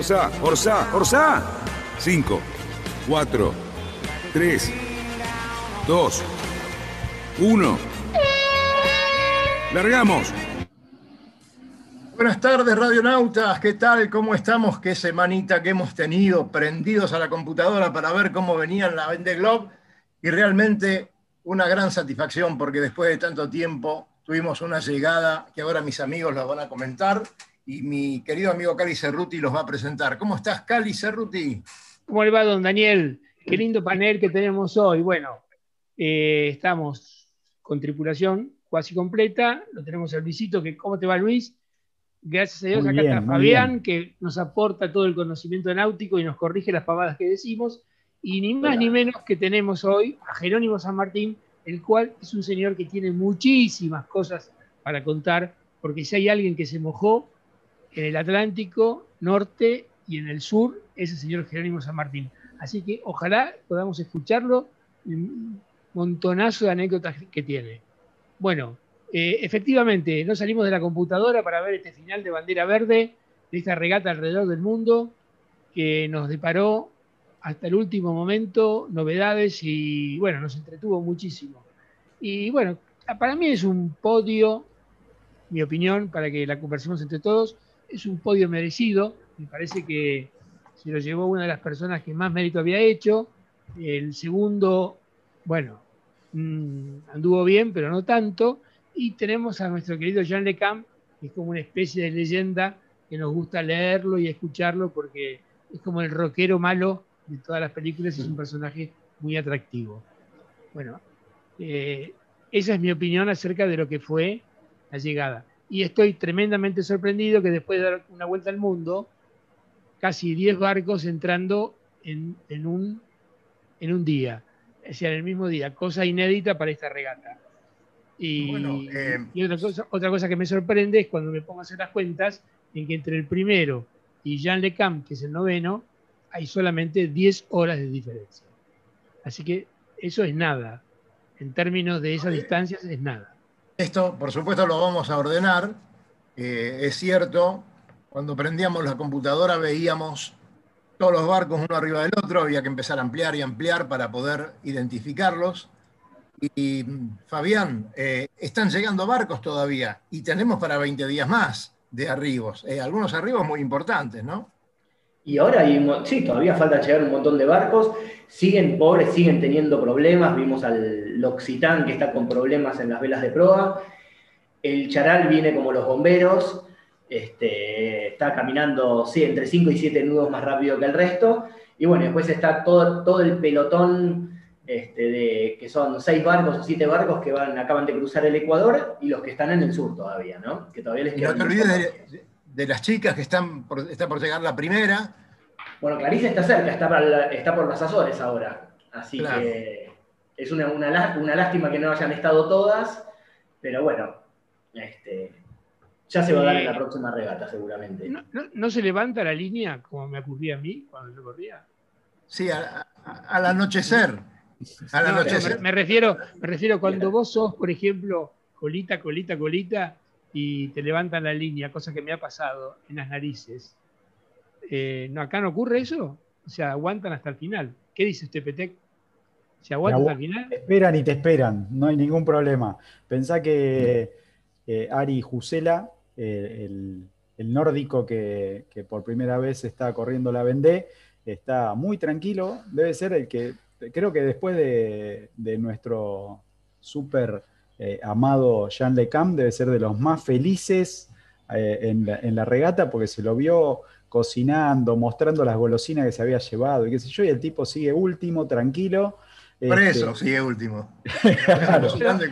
Orsa, Orsa, Orsa. 5, 4, 3, 2, 1. Largamos. Buenas tardes, radionautas. ¿Qué tal? ¿Cómo estamos? Qué semanita que hemos tenido prendidos a la computadora para ver cómo venía la Vende Globe. Y realmente una gran satisfacción porque después de tanto tiempo tuvimos una llegada que ahora mis amigos la van a comentar y mi querido amigo Cali Cerruti los va a presentar. ¿Cómo estás, Cali Cerruti? ¿Cómo le va, don Daniel? Qué lindo panel que tenemos hoy. Bueno, eh, estamos con tripulación casi completa. Lo tenemos al Luisito, que ¿cómo te va, Luis? Gracias a Dios, acá está Fabián, que nos aporta todo el conocimiento náutico y nos corrige las pavadas que decimos. Y ni más ni menos que tenemos hoy a Jerónimo San Martín, el cual es un señor que tiene muchísimas cosas para contar, porque si hay alguien que se mojó en el Atlántico Norte y en el sur, es el señor Jerónimo San Martín. Así que ojalá podamos escucharlo, un montonazo de anécdotas que tiene. Bueno, eh, efectivamente, no salimos de la computadora para ver este final de bandera verde de esta regata alrededor del mundo que nos deparó hasta el último momento novedades y bueno, nos entretuvo muchísimo. Y bueno, para mí es un podio, mi opinión, para que la conversemos entre todos, es un podio merecido. Me parece que se lo llevó una de las personas que más mérito había hecho. El segundo, bueno, mm, anduvo bien, pero no tanto. Y tenemos a nuestro querido Jean Lecam, que es como una especie de leyenda que nos gusta leerlo y escucharlo porque es como el rockero malo de todas las películas es un personaje muy atractivo. Bueno, eh, esa es mi opinión acerca de lo que fue la llegada. Y estoy tremendamente sorprendido que después de dar una vuelta al mundo, casi 10 barcos entrando en, un, en un día, es decir, en el mismo día, cosa inédita para esta regata. Y, eh, otra, cosa, que me sorprende es cuando me pongo a hacer las cuentas en que entre el primero y Jean Le Camp, que es el noveno, hay solamente 10 horas de diferencia. Así que eso es nada. En términos de esas distancias es nada. Esto, por supuesto, lo vamos a ordenar. Eh, es cierto, cuando prendíamos la computadora veíamos todos los barcos uno arriba del otro, había que empezar a ampliar y ampliar para poder identificarlos. Y Fabián, eh, están llegando barcos todavía y tenemos para 20 días más de arribos, eh, algunos arribos muy importantes, ¿no? Y ahora hay, sí, todavía falta llegar un montón de barcos, siguen pobres, siguen teniendo problemas, vimos al L'Occitán que está con problemas en las velas de proa, el Charal viene como los bomberos, este, está caminando sí, entre 5 y 7 nudos más rápido que el resto, y bueno, después está todo, todo el pelotón este, de, que son seis barcos o siete barcos que van, acaban de cruzar el Ecuador y los que están en el sur todavía, ¿no? Que todavía les y no te olvides de, las chicas que están por, está por llegar la primera. Bueno, Clarice está cerca, está, está por las Azores ahora. Así que es una, una, lástima que no hayan estado todas, pero bueno, este, ya se va a dar en la próxima regata seguramente. ¿No, se levanta la línea como me ocurría a mí cuando yo corría? Sí, al anochecer me, refiero, me refiero cuando vos sos, por ejemplo, colita, colita, colita, y te levantan la línea, cosa que me ha pasado en las narices. Eh, acá no ocurre eso. O sea, aguantan hasta el final. ¿Qué dice usted, Petec? ¿Se aguantan hasta el final? Te esperan y te esperan, no hay ningún problema. Pensá que eh, Ari Jusela, eh, el, nórdico que, que, por primera vez está corriendo la Vendée, está muy tranquilo. Debe ser el que creo que después de, nuestro súper amado Jean Lecam, debe ser de los más felices en, la, regata porque se lo vio cocinando, mostrando las golosinas que se había llevado y qué sé yo, y el tipo sigue último, tranquilo. Por este, eso sigue último.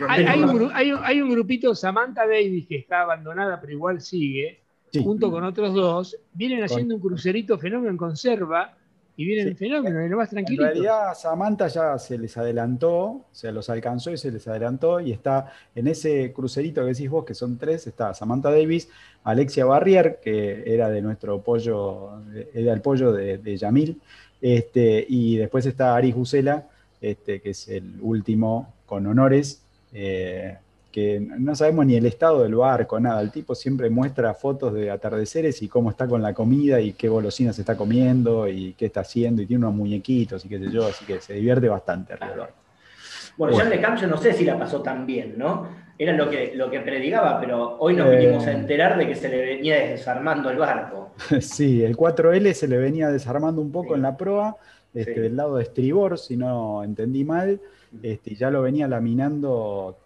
hay, un, grupito, Samantha Davis, que está abandonada, pero igual sigue. junto con otros dos, vienen haciendo un crucerito fenómeno en conserva y vienen fenómenos, y lo más tranquilo. En realidad, Samantha ya se les adelantó, se los alcanzó y se les adelantó, y está en ese crucerito que decís vos, que son tres, está Samantha Davis, Alexia Barrier, que era de nuestro pollo, era el pollo de, Yamil, este, y después está Ari Jusela, este, que es el último con honores. Eh, que no sabemos ni el estado del barco, nada. El tipo siempre muestra fotos de atardeceres y cómo está con la comida y qué golosinas está comiendo y qué está haciendo y tiene unos muñequitos y qué sé yo, así que se divierte bastante alrededor. Bueno, Jean de Camp yo no sé si la pasó tan bien, ¿no? Era lo que, lo que predicaba, pero hoy nos vinimos a eh. enterar de que se le venía desarmando el barco. sí, el 4L se le venía desarmando un poco en la proa, este, del lado de estribor, si no entendí mal. Este, ya lo venía laminando,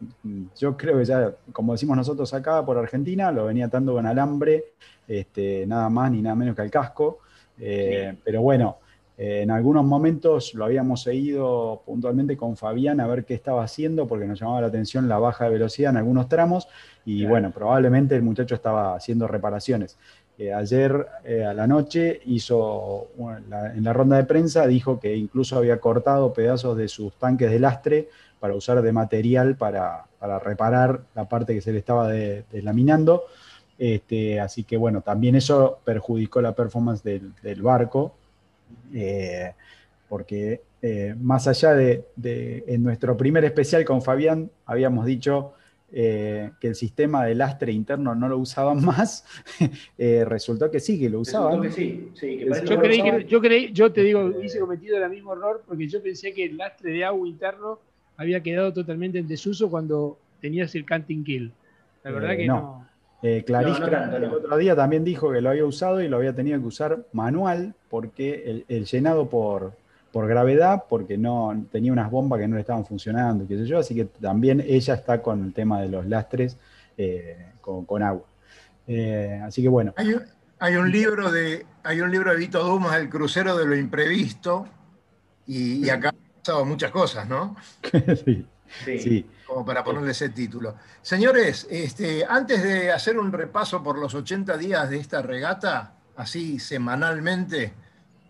yo creo que ya, como decimos nosotros acá por Argentina, lo venía atando con alambre, este, nada más ni nada menos que al casco. Eh, pero bueno, eh, en algunos momentos lo habíamos seguido puntualmente con Fabián a ver qué estaba haciendo, porque nos llamaba la atención la baja de velocidad en algunos tramos, y bueno, probablemente el muchacho estaba haciendo reparaciones ayer eh, a la noche hizo, en la ronda de prensa, dijo que incluso había cortado pedazos de sus tanques de lastre para usar de material para, reparar la parte que se le estaba deslaminando. Este, así que bueno, también eso perjudicó la performance del, barco, eh, porque eh, más allá de, en nuestro primer especial con Fabián, habíamos dicho eh, que el sistema de lastre interno no lo usaban más, eh, resultó que sí, que lo usaban. yo, creí yo, creí, yo te digo, hice cometido el mismo error porque yo pensé que el lastre de agua interno había quedado totalmente en desuso cuando tenías el canting kill. La verdad eh, que no. no. el otro día también dijo que lo había usado y lo había tenido que usar manual porque el llenado por, por gravedad, porque no tenía unas bombas que no le estaban funcionando, qué sé yo, así que también ella está con el tema de los lastres eh, con, agua. Eh, así que bueno. Hay un, libro de hay un libro de Vito Dumas, El crucero de lo imprevisto, y, acá han pasado muchas cosas, ¿no? sí. Sí. Como para ponerle ese título. Señores, este, antes de hacer un repaso por los 80 días de esta regata, así semanalmente,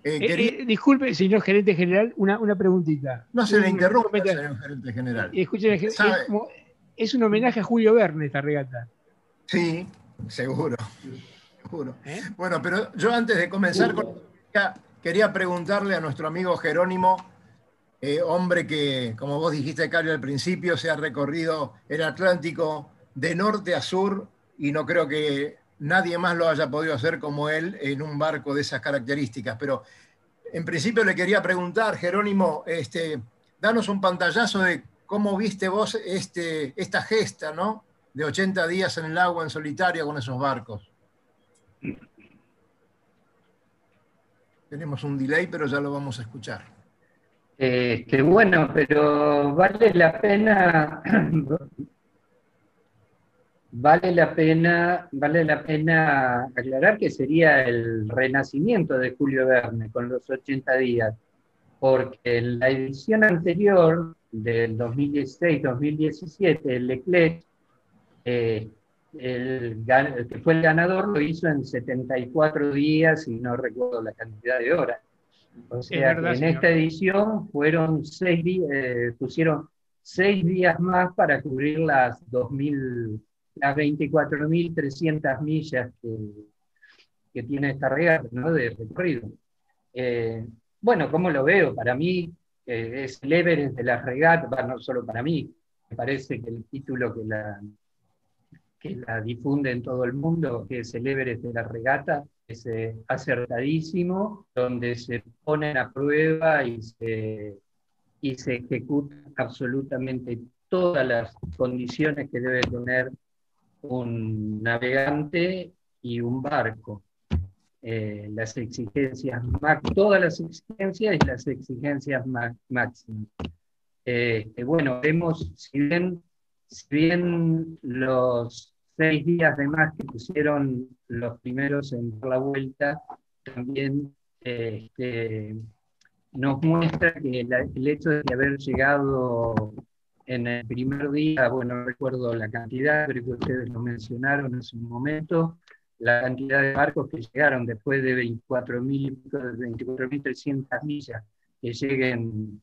eh, eh, eh, disculpe, señor gerente general, una, una preguntita. No se le interrumpe, señor gerente general. Escuchen, es, un homenaje a Julio Verne esta regata. Sí, seguro. seguro. Bueno, pero yo antes de comenzar con quería preguntarle a nuestro amigo Jerónimo, hombre que, como vos dijiste, Cario, al principio, se ha recorrido el Atlántico de norte a sur y no creo que nadie más lo haya podido hacer como él en un barco de esas características. Pero en principio le quería preguntar, Jerónimo, este, danos un pantallazo de cómo viste vos este, esta gesta, ¿no? De 80 días en el agua en solitario con esos barcos. Tenemos un delay, pero ya lo vamos a escuchar. Este, bueno, pero vale la pena vale la pena, vale la pena aclarar que sería el renacimiento de Julio Verne con los 80 días, porque en la edición anterior del 2016-2017, el Leclerc, eh, el, que fue el ganador, lo hizo en 74 días y no recuerdo la cantidad de horas. O sea, en esta edición fueron seis días, eh, pusieron seis días más para cubrir las 2000 las 24.300 millas que, tiene esta regata de recorrido. Eh, bueno, ¿cómo lo veo? Para mí eh, es el Everest de la regata, no solo para mí, me parece que el título que la, que la difunde en todo el mundo, que es el Everest de la regata, es eh, acertadísimo, donde se ponen a prueba y se, y se ejecutan absolutamente todas las condiciones que debe tener un navegante y un barco. Eh, las exigencias, todas las exigencias y las exigencias máximas. Este, bueno, vemos, si bien, si bien los seis días de más que pusieron los primeros en la vuelta, también este, nos muestra que el hecho de haber llegado en el primer día, bueno, recuerdo la cantidad, creo que ustedes lo mencionaron hace un momento, la cantidad de barcos que llegaron después de 24.300 millas, que lleguen,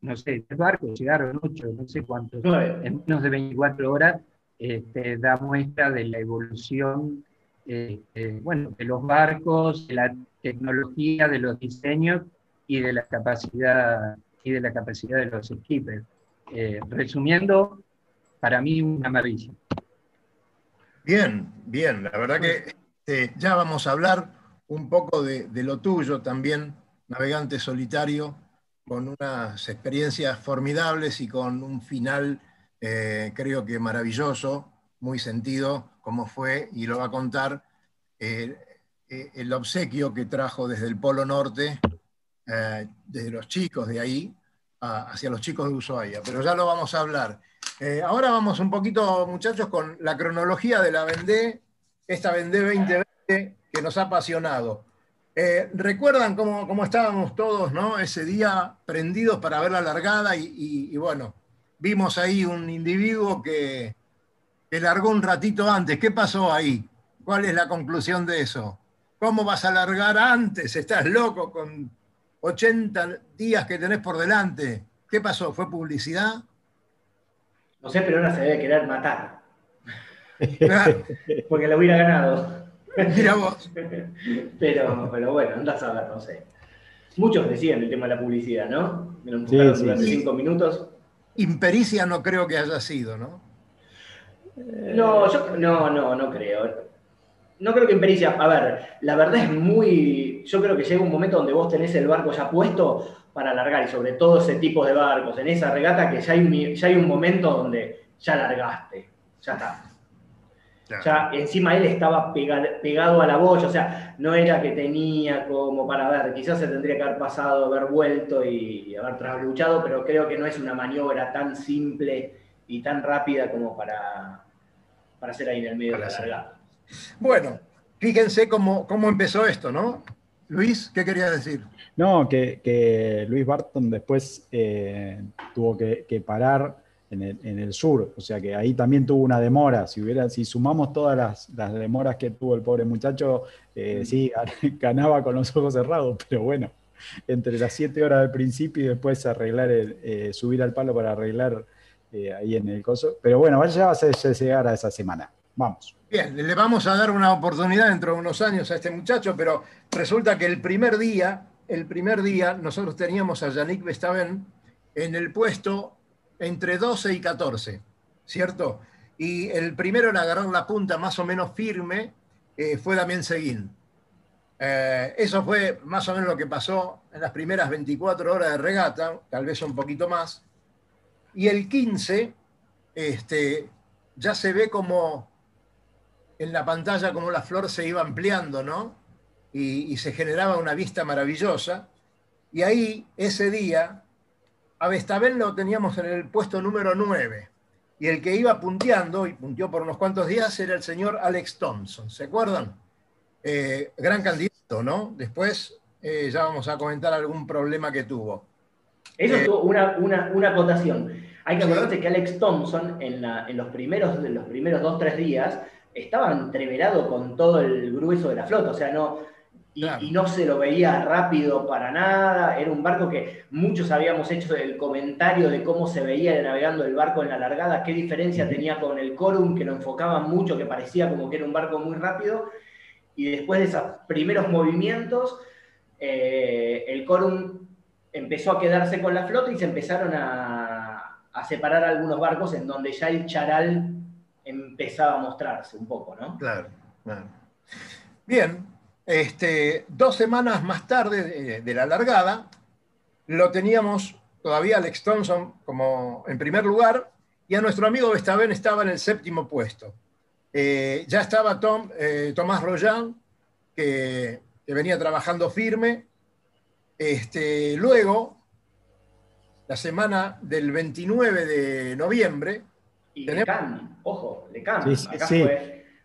no sé, tres barcos, llegaron ocho, no sé cuántos, en menos de 24 horas, este, da muestra de la evolución este, bueno, de los barcos, de la tecnología, de los diseños y de la capacidad, y de, la capacidad de los skippers. Eh, resumiendo, para mí una maravilla. Bien, bien, la verdad que este, ya vamos a hablar un poco de, lo tuyo también, navegante solitario, con unas experiencias formidables y con un final eh, creo que maravilloso, muy sentido, como fue, y lo va a contar eh, eh, el obsequio que trajo desde el Polo Norte, desde los chicos de ahí, hacia los chicos de Ushuaia, pero ya lo vamos a hablar. Eh, ahora vamos un poquito, muchachos, con la cronología de la Vendée, esta Vendée 2020 que nos ha apasionado. Eh, ¿Recuerdan cómo, estábamos todos ¿no? ese día prendidos para ver la largada? Y, bueno, vimos ahí un individuo que, que largó un ratito antes. ¿Qué pasó ahí? ¿Cuál es la conclusión de eso? ¿Cómo vas a largar antes? ¿Estás loco con 80 días que tenés por delante? ¿Qué pasó? ¿Fue publicidad? No sé, pero ahora se debe querer matar. Porque lo hubiera ganado. Mira vos. pero, pero bueno, andás a ver, no sé. Muchos decían el tema de la publicidad, ¿no? Me lo empujaron durante cinco minutos. Impericia no creo que haya sido, ¿no? No, yo no, no, no creo. No creo que impericia. A ver, la verdad es muy. Yo creo que llega un momento donde vos tenés el barco ya puesto para alargar y sobre todo ese tipo de barcos, en esa regata que ya hay un, ya hay un momento donde ya largaste, ya está. Ya encima él estaba pegado a la boya, o sea, no era que tenía como para ver, quizás se tendría que haber pasado, haber vuelto y haber trasluchado, pero creo que no es una maniobra tan simple y tan rápida como para, para hacer ahí en el medio de la largada. Bueno, fíjense cómo, cómo empezó esto, ¿no? Luis, ¿qué quería decir? No, que, Luis Barton después eh, tuvo que, parar en el, sur, o sea que ahí también tuvo una demora. Si, hubiera, si sumamos todas las, demoras que tuvo el pobre muchacho, eh, sí, ganaba con los ojos cerrados, pero bueno, entre las siete horas del principio y después arreglar eh, subir al palo para arreglar ahí en el coso. Pero bueno, ya va a llegar a esa semana. Vamos. Bien, le vamos a dar una oportunidad dentro de unos años a este muchacho, pero resulta que el primer día el primer día nosotros teníamos a Yannick Bestaven en el puesto entre 12 y 14, ¿cierto? Y el primero en agarrar la punta más o menos firme eh, fue Damián Seguín. Eh, eso fue más o menos lo que pasó en las primeras 24 horas de regata, tal vez un poquito más. Y el 15, este, ya se ve como en la pantalla como la flor se iba ampliando, ¿no? y, se generaba una vista maravillosa. Y ahí, ese día, a Vestabel lo teníamos en el puesto número 9. Y el que iba punteando, y punteó por unos cuantos días, era el señor Alex Thompson. ¿Se acuerdan? Eh, gran candidato, ¿no? Después eh, ya vamos a comentar algún problema que tuvo. Eso es eh, una, una, acotación. Hay que acordarse que Alex Thompson en, en, los primeros, en los primeros dos, tres días estaba entreverado con todo el grueso de la flota. O sea, no, y, no se lo veía rápido para nada. Era un barco que muchos habíamos hecho el comentario de cómo se veía navegando el barco en la largada, qué diferencia tenía con el Corum, que lo enfocaba mucho, que parecía como que era un barco muy rápido. Y después de esos primeros movimientos, eh, el Corum empezó a quedarse con la flota y se empezaron a, a separar algunos barcos en donde ya el charal empezaba a mostrarse un poco, ¿no? Claro, claro. Bien, este, dos semanas más tarde de, la largada, lo teníamos todavía Alex Thompson como en primer lugar y a nuestro amigo Bestaven estaba en el séptimo puesto. Eh, ya estaba Tom, eh, Tomás Royan, que, venía trabajando firme. Este, luego, la semana del 29 de noviembre. Y tenemos... ojo, le cambia.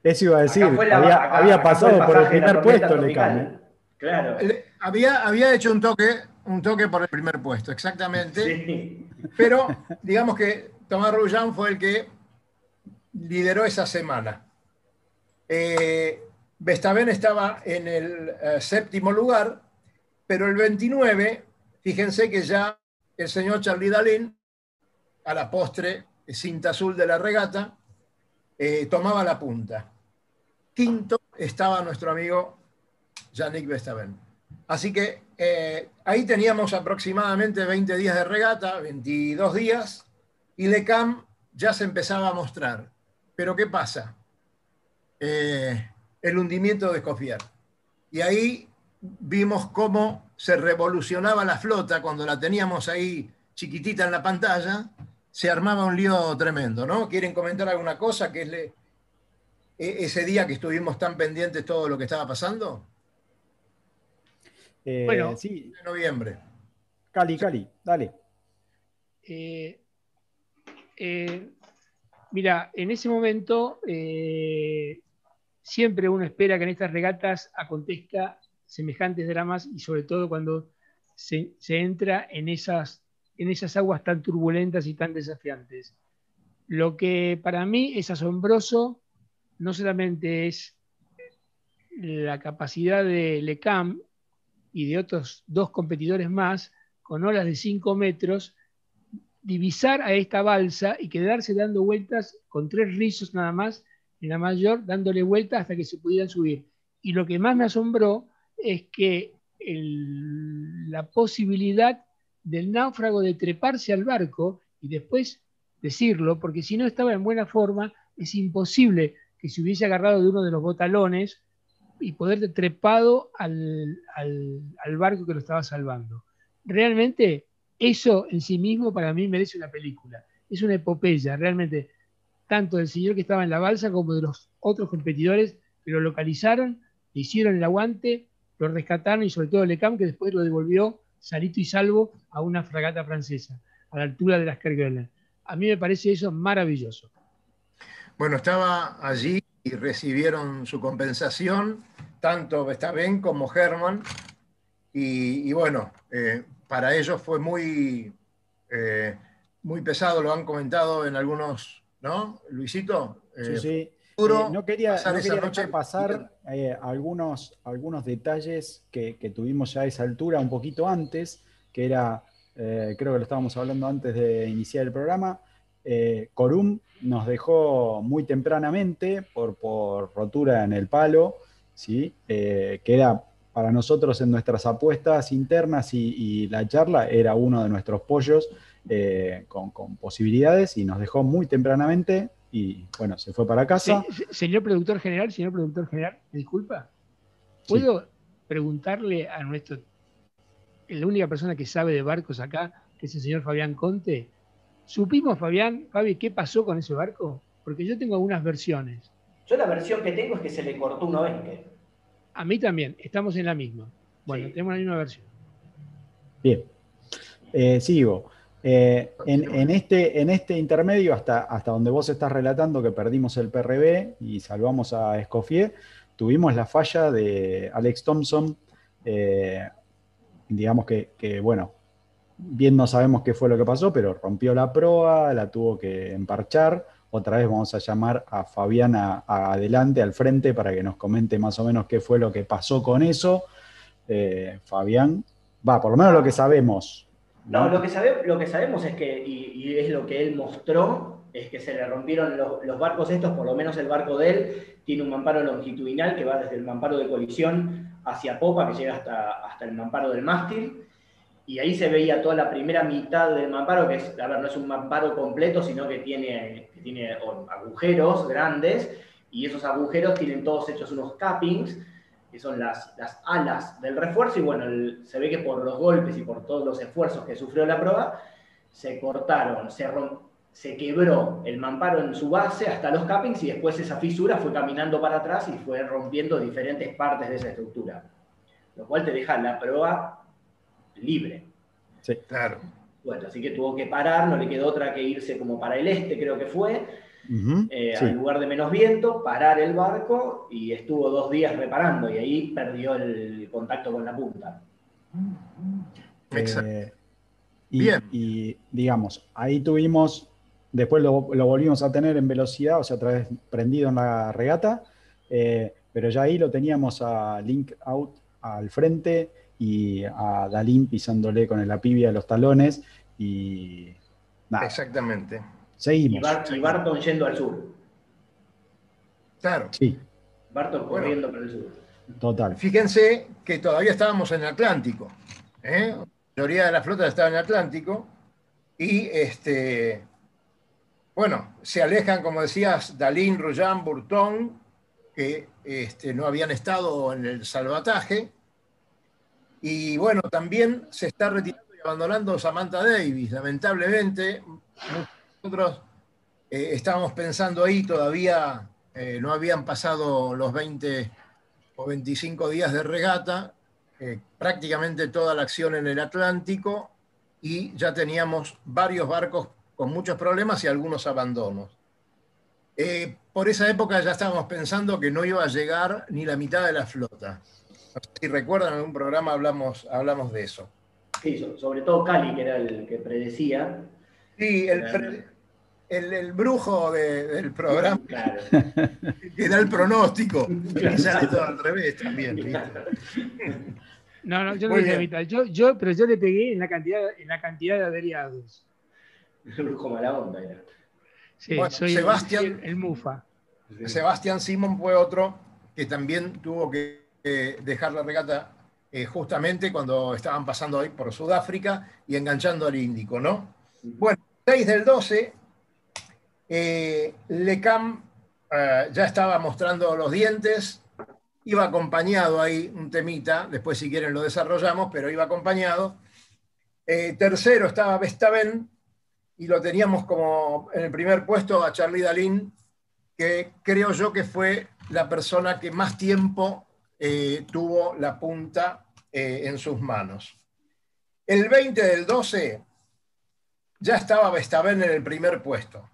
Eso iba a decir, había, pasado por el primer puesto Lecam. Claro. Había, había hecho un toque, un toque por el primer puesto, exactamente. Pero digamos que Tomás Rullán fue el que lideró esa semana. Eh, Vestaven estaba en el eh, séptimo lugar, pero el 29, fíjense que ya el señor Charlie Dalin, a la postre, cinta azul de la regata, eh, tomaba la punta. Quinto estaba nuestro amigo Yannick Vestaven. Así que eh, ahí teníamos aproximadamente 20 días de regata, 22 días, y Lecam ya se empezaba a mostrar. Pero ¿qué pasa? Eh, el hundimiento de Escofier. Y ahí vimos cómo se revolucionaba la flota cuando la teníamos ahí chiquitita en la pantalla, se armaba un lío tremendo, ¿no? ¿Quieren comentar alguna cosa que es e, ese día que estuvimos tan pendientes todo lo que estaba pasando? Eh, bueno, sí. De noviembre. Cali, Cali, dale. Eh, eh, mira, en ese momento siempre uno espera que en estas regatas acontezca semejantes dramas y sobre todo cuando se, entra en esas, en esas aguas tan turbulentas y tan desafiantes. Lo que para mí es asombroso no solamente es la capacidad de LECAM y de otros dos competidores más, con olas de 5 metros, divisar a esta balsa y quedarse dando vueltas con tres rizos nada más en la mayor, dándole vueltas hasta que se pudieran subir. Y lo que más me asombró es que la posibilidad del náufrago de treparse al barco y después decirlo, porque si no estaba en buena forma, es imposible que se hubiese agarrado de uno de los botalones y poder trepado al, al, barco que lo estaba salvando. Realmente eso en sí mismo para mí merece una película. Es una epopeya, realmente, tanto del señor que estaba en la balsa como de los otros competidores que lo localizaron, le hicieron el aguante, lo rescataron y sobre todo Lecam que después lo devolvió salito y salvo a una fragata francesa, a la altura de las Kerguelen. A mí me parece eso maravilloso. Bueno, estaba allí y recibieron su compensación, tanto Bestaben como Herman, y, bueno, eh, para ellos fue muy, eh, muy pesado, lo han comentado en algunos, ¿no? Luisito. sí, eh, no quería, pasar algunos, algunos detalles que, que, tuvimos ya a esa altura, un poquito antes, que era, creo que lo estábamos hablando antes de iniciar el programa, eh, Corum nos dejó muy tempranamente por, rotura en el palo, ¿sí? Eh, que era para nosotros en nuestras apuestas internas y, la charla era uno de nuestros pollos eh, con, posibilidades y nos dejó muy tempranamente y bueno, se fue para casa. señor productor general, señor productor general, disculpa, ¿puedo preguntarle a nuestro, la única persona que sabe de barcos acá, que es el señor Fabián Conte, ¿Supimos, Fabián, Fabi, qué pasó con ese barco? Porque yo tengo algunas versiones. Yo la versión que tengo es que se le cortó una vez. A mí también, estamos en la misma. Bueno, tenemos la misma versión. Bien. Eh, sigo. Eh, en, este, en este intermedio, hasta, donde vos estás relatando que perdimos el PRB y salvamos a Escoffier, tuvimos la falla de Alex Thompson. Eh, digamos que, bueno, bien no sabemos qué fue lo que pasó, pero rompió la proa, la tuvo que emparchar. Otra vez vamos a llamar a Fabiana adelante, al frente, para que nos comente más o menos qué fue lo que pasó con eso. Eh, Fabián, va, por lo menos lo que sabemos. No, lo, que lo que sabemos es que, y, es lo que él mostró, es que se le rompieron los, barcos estos, por lo menos el barco de él, tiene un mamparo longitudinal que va desde el mamparo de colisión hacia popa, que llega hasta, hasta el mamparo del mástil y ahí se veía toda la primera mitad del mamparo, que es, a ver, no es un mamparo completo, sino que tiene, tiene agujeros grandes, y esos agujeros tienen todos hechos unos cappings, que son las, las alas del refuerzo, y bueno, se ve que por los golpes y por todos los esfuerzos que sufrió la prueba, se cortaron, se, se quebró el mamparo en su base hasta los cappings, y después esa fisura fue caminando para atrás y fue rompiendo diferentes partes de esa estructura. Lo cual te deja la prueba libre. Sí, claro. Bueno, así que tuvo que parar, no le quedó otra que irse como para el este, creo que fue, eh, al lugar de menos viento, parar el barco y estuvo dos días reparando y ahí perdió el contacto con la punta. Exacto. Eh, y, Bien. y digamos, ahí tuvimos, después lo, volvimos a tener en velocidad, o sea, otra vez prendido en la regata. Eh, pero ya ahí lo teníamos a Link Out al frente y a Dalín pisándole con el apibia los talones y nada. Exactamente. Seguimos. Y, Barton yendo al sur. Claro. Sí. Barton corriendo para el sur. Total. Fíjense que todavía estábamos en el Atlántico. ¿eh? La mayoría de la flota estaba en el Atlántico. Y este, bueno, se alejan, como decías, Dalín, Royan, Burton, que este, no habían estado en el salvataje. Y bueno, también se está retirando y abandonando Samantha Davis. Lamentablemente, nosotros eh, estábamos pensando ahí, todavía eh, no habían pasado los 20 o 25 días de regata, eh, prácticamente toda la acción en el Atlántico y ya teníamos varios barcos con muchos problemas y algunos abandonos. por esa época ya estábamos pensando que no iba a llegar ni la mitad de la flota. Si recuerdan, en un programa hablamos, hablamos de eso. Sí, sobre todo Cali, que era el que predecía. Sí, el, el, brujo del programa, claro. que da el pronóstico. Quizás todo al revés también. No, no, yo no le mitad. Yo, yo, pero yo le pegué en la cantidad, en la cantidad de averiados. El brujo mala onda era. Sí, soy Sebastián, el, Mufa. Sebastián Simon fue otro que también tuvo que dejar la regata eh, justamente cuando estaban pasando ahí por Sudáfrica y enganchando al Índico, ¿no? Bueno, 6 del 12, eh, Lecam eh, ya estaba mostrando los dientes, iba acompañado ahí un temita, después si quieren lo desarrollamos, pero iba acompañado. tercero estaba Vestaven y lo teníamos como en el primer puesto a Charlie Dalin, que creo yo que fue la persona que más tiempo eh, tuvo la punta eh, en sus manos. El 20 del 12 ya estaba Vestaven en el primer puesto.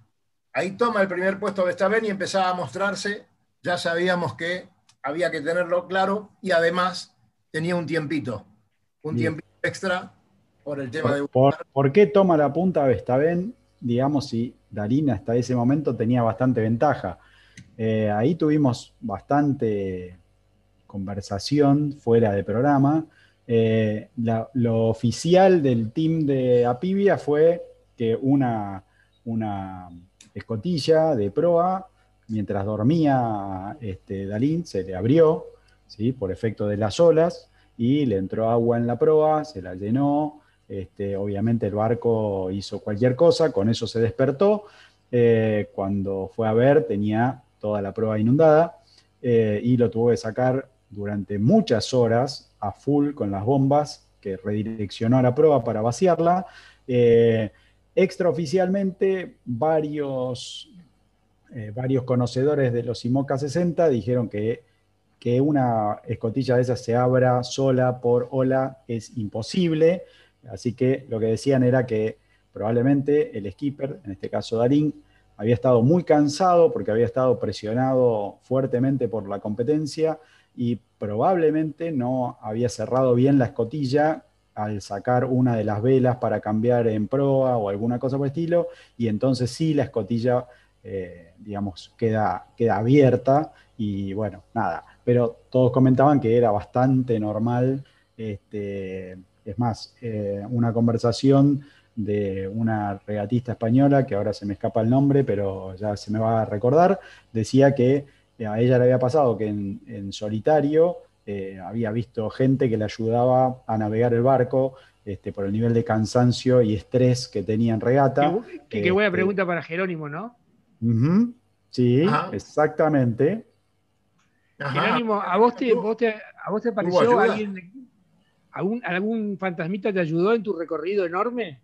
Ahí toma el primer puesto Vestaven y empezaba a mostrarse, ya sabíamos que había que tenerlo claro y además tenía un tiempito, un tiempito extra por el tema de... Por, qué toma la punta Vestaven? Digamos, si Darina hasta ese momento tenía bastante ventaja. Eh, ahí tuvimos bastante conversación fuera de programa. Eh, lo oficial del team de Apivia fue que una, una escotilla de proa, mientras dormía este, Dalín, se le abrió ¿sí? por efecto de las olas y le entró agua en la proa, se la llenó. Este, obviamente el barco hizo cualquier cosa, con eso se despertó. Eh, cuando fue a ver tenía toda la proa inundada eh, y lo tuvo que sacar durante muchas horas a full con las bombas que redireccionó a la prueba para vaciarla. Eh, extraoficialmente, varios, eh, varios conocedores de los IMOCA 60 dijeron que, que una escotilla de esas se abra sola por ola es imposible. Así que lo que decían era que probablemente el skipper, en este caso Darín, había estado muy cansado porque había estado presionado fuertemente por la competencia y probablemente no había cerrado bien la escotilla al sacar una de las velas para cambiar en proa o alguna cosa por el estilo, y entonces sí la escotilla, eh, digamos, queda, queda abierta y bueno, nada, pero todos comentaban que era bastante normal, este, es más, eh, una conversación de una regatista española, que ahora se me escapa el nombre, pero ya se me va a recordar, decía que a ella le había pasado que en, solitario eh, había visto gente que le ayudaba a navegar el barco este, por el nivel de cansancio y estrés que tenía en regata. Qué, buena este, pregunta para Jerónimo, ¿no? sí, exactamente. Jerónimo, ¿a vos te, a vos te pareció alguien, algún, algún fantasmita te ayudó en tu recorrido enorme?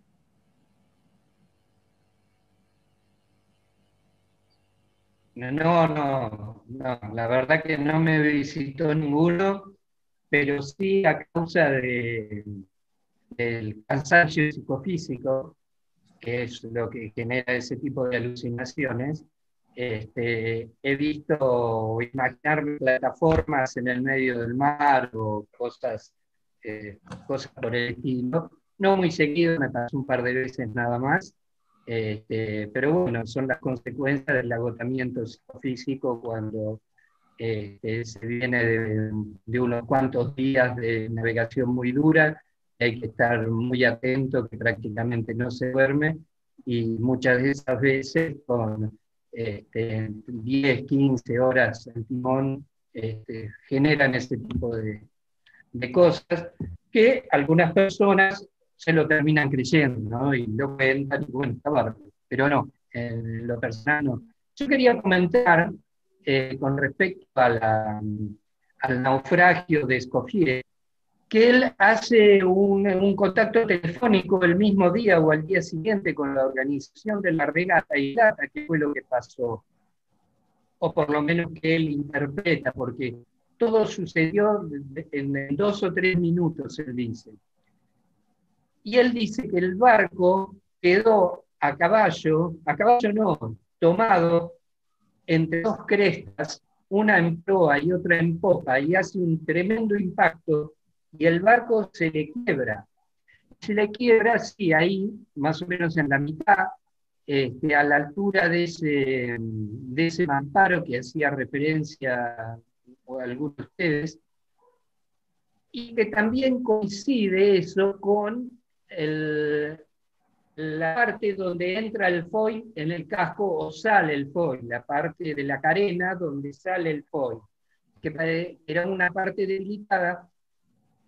No, no, no, la verdad que no me visitó ninguno, pero sí a causa de, del cansancio psicofísico, que es lo que genera ese tipo de alucinaciones, este, he visto imaginarme plataformas en el medio del mar o cosas, eh, cosas por el estilo. No muy seguido, me pasó un par de veces nada más, este, pero bueno, son las consecuencias del agotamiento físico cuando Este, se viene de, unos cuantos días de navegación muy dura, hay que estar muy atento, que prácticamente no se duerme, y muchas de esas veces con este, 10, 15 horas en timón este, generan ese tipo de, cosas que algunas personas se lo terminan creyendo, ¿no? Y lo cuentan y bueno, está bárbaro, pero no, en lo personal no. Yo quería comentar eh, con respecto a la, al naufragio de Escoffier, que él hace un, un, contacto telefónico el mismo día o al día siguiente con la organización de la regata y data qué fue lo que pasó, o por lo menos que él interpreta, porque todo sucedió en dos o tres minutos, él dice. Y él dice que el barco quedó a caballo, a caballo no, tomado entre dos crestas, una en proa y otra en popa, y hace un tremendo impacto y el barco se le quiebra. Se le quiebra, sí, ahí, más o menos en la mitad, este, a la altura de ese, de ese mamparo que hacía referencia a algunos de ustedes, y que también coincide eso con la parte donde entra el foil en el casco o sale el foil, la parte de la carena donde sale el foil, que era una parte debilitada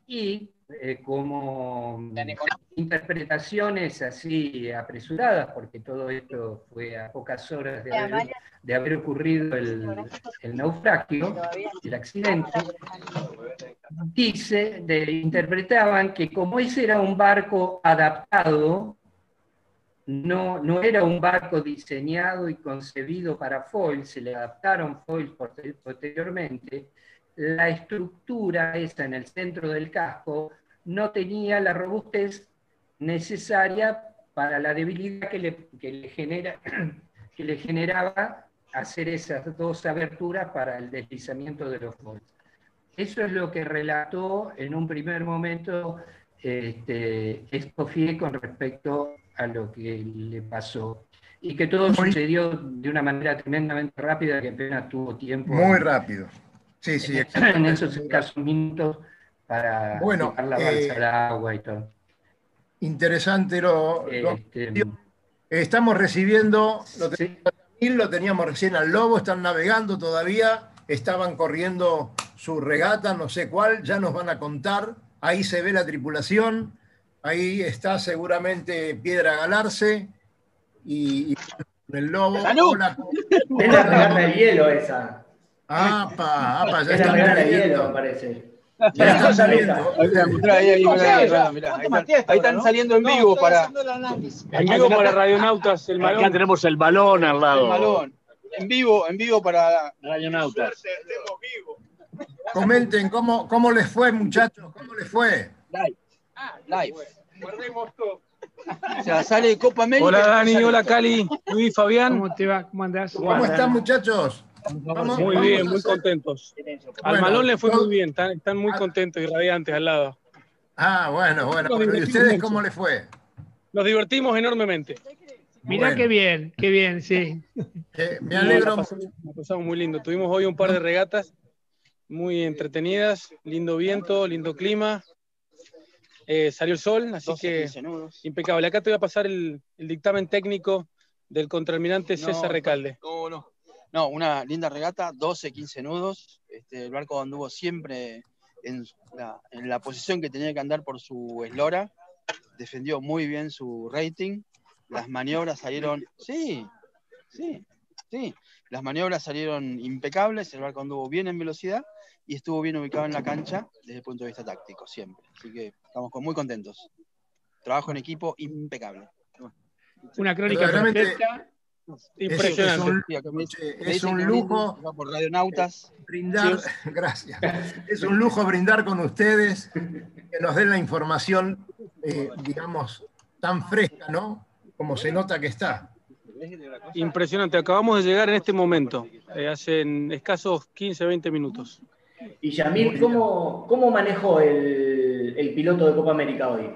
y eh, como interpretaciones así apresuradas, porque todo esto fue a pocas horas de haber, de haber ocurrido el, el, naufragio, el accidente, dice, de, interpretaban que como ese era un barco adaptado, no, no era un barco diseñado y concebido para foil, se le adaptaron foils posteriormente, la estructura esa en el centro del casco no tenía la robustez necesaria para la debilidad que le, que le, genera, que le generaba hacer esas dos aberturas para el deslizamiento de los foils. Eso es lo que relató en un primer momento este, con respecto a lo que le pasó. Y que todo sucedió de una manera tremendamente rápida que apenas tuvo tiempo. Muy rápido. Sí, sí. En esos escasos minutos para bueno, la balsa eh, al agua y todo. Interesante lo, este, Estamos recibiendo, lo, sí. lo teníamos recién al Lobo, están navegando todavía, estaban corriendo su regata, no sé cuál, ya nos van a contar. Ahí se ve la tripulación, ahí está seguramente Piedra Galarse y, y el Lobo. Hola, es la regata de hielo esa. Apa, apa, ya es la regata de hielo, me parece. Ya están saliendo. Ahí están saliendo en vivo para. En vivo para Radionautas. El Acá tenemos el balón al lado. El balón. En vivo, en vivo para Radionautas. Comenten cómo, cómo les fue, muchachos, cómo les fue. Live. Live. Guardemos todo. O sea, sale Copa América. Hola Dani, hola Cali, Luis, Fabián. ¿Cómo te va? ¿Cómo andás? ¿Cómo están, muchachos? Vamos, muy bien, muy contentos. Al Malón le fue muy bien, están, están, muy contentos y radiantes al lado. Ah, bueno, bueno. ¿Y ustedes cómo les fue? Nos divertimos enormemente. Mirá bueno. qué bien, qué bien, sí. Eh, me alegro. La pasamos, muy lindo. Tuvimos hoy un par de regatas muy entretenidas, lindo viento, lindo clima. Eh, salió el sol, así que impecable. Acá te voy a pasar el, el dictamen técnico del contraalmirante César no, Recalde. No, no. Una linda regata, 12, 15 nudos. Este, el barco anduvo siempre en la, en la, posición que tenía que andar por su eslora. Defendió muy bien su rating. Las maniobras salieron. Sí, sí, sí. Las maniobras salieron impecables. El barco anduvo bien en velocidad y estuvo bien ubicado en la cancha desde el punto de vista táctico, siempre. Así que estamos muy contentos. Trabajo en equipo impecable. Una crónica perfecta Impresionante. Es, es un lujo. Por Radionautas. Brindar, gracias. Es un lujo brindar con ustedes, que nos den la información, eh, digamos, tan fresca, ¿no? Como se nota que está. Impresionante. Acabamos de llegar en este momento, eh, hace escasos 15, 20 minutos. Y Yamil, ¿cómo, cómo manejó el, el piloto de Copa América hoy?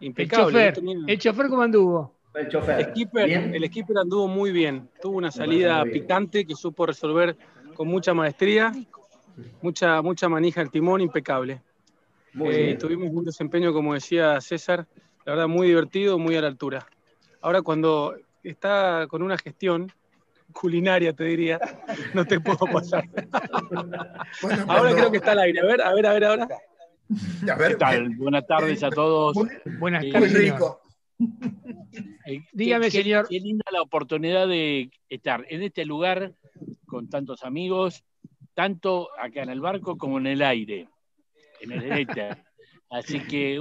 Impecable. El chofer, el chofer ¿cómo anduvo? El chofer. Skipper, el skipper anduvo muy bien. Tuvo una salida picante que supo resolver con mucha maestría, mucha, mucha manija al timón, impecable. Eh, tuvimos un desempeño, como decía César, la verdad muy divertido, muy a la altura. Ahora cuando está con una gestión culinaria, te diría, no te puedo pasar. ahora creo que está al aire. A ver, a ver, a ver ahora. ¿Qué tal? Buenas tardes a todos. Buenas tardes. rico. Eh, Dígame, señor. Qué linda la oportunidad de estar en este lugar con tantos amigos, tanto acá en el barco como en el aire, en el éter. Así que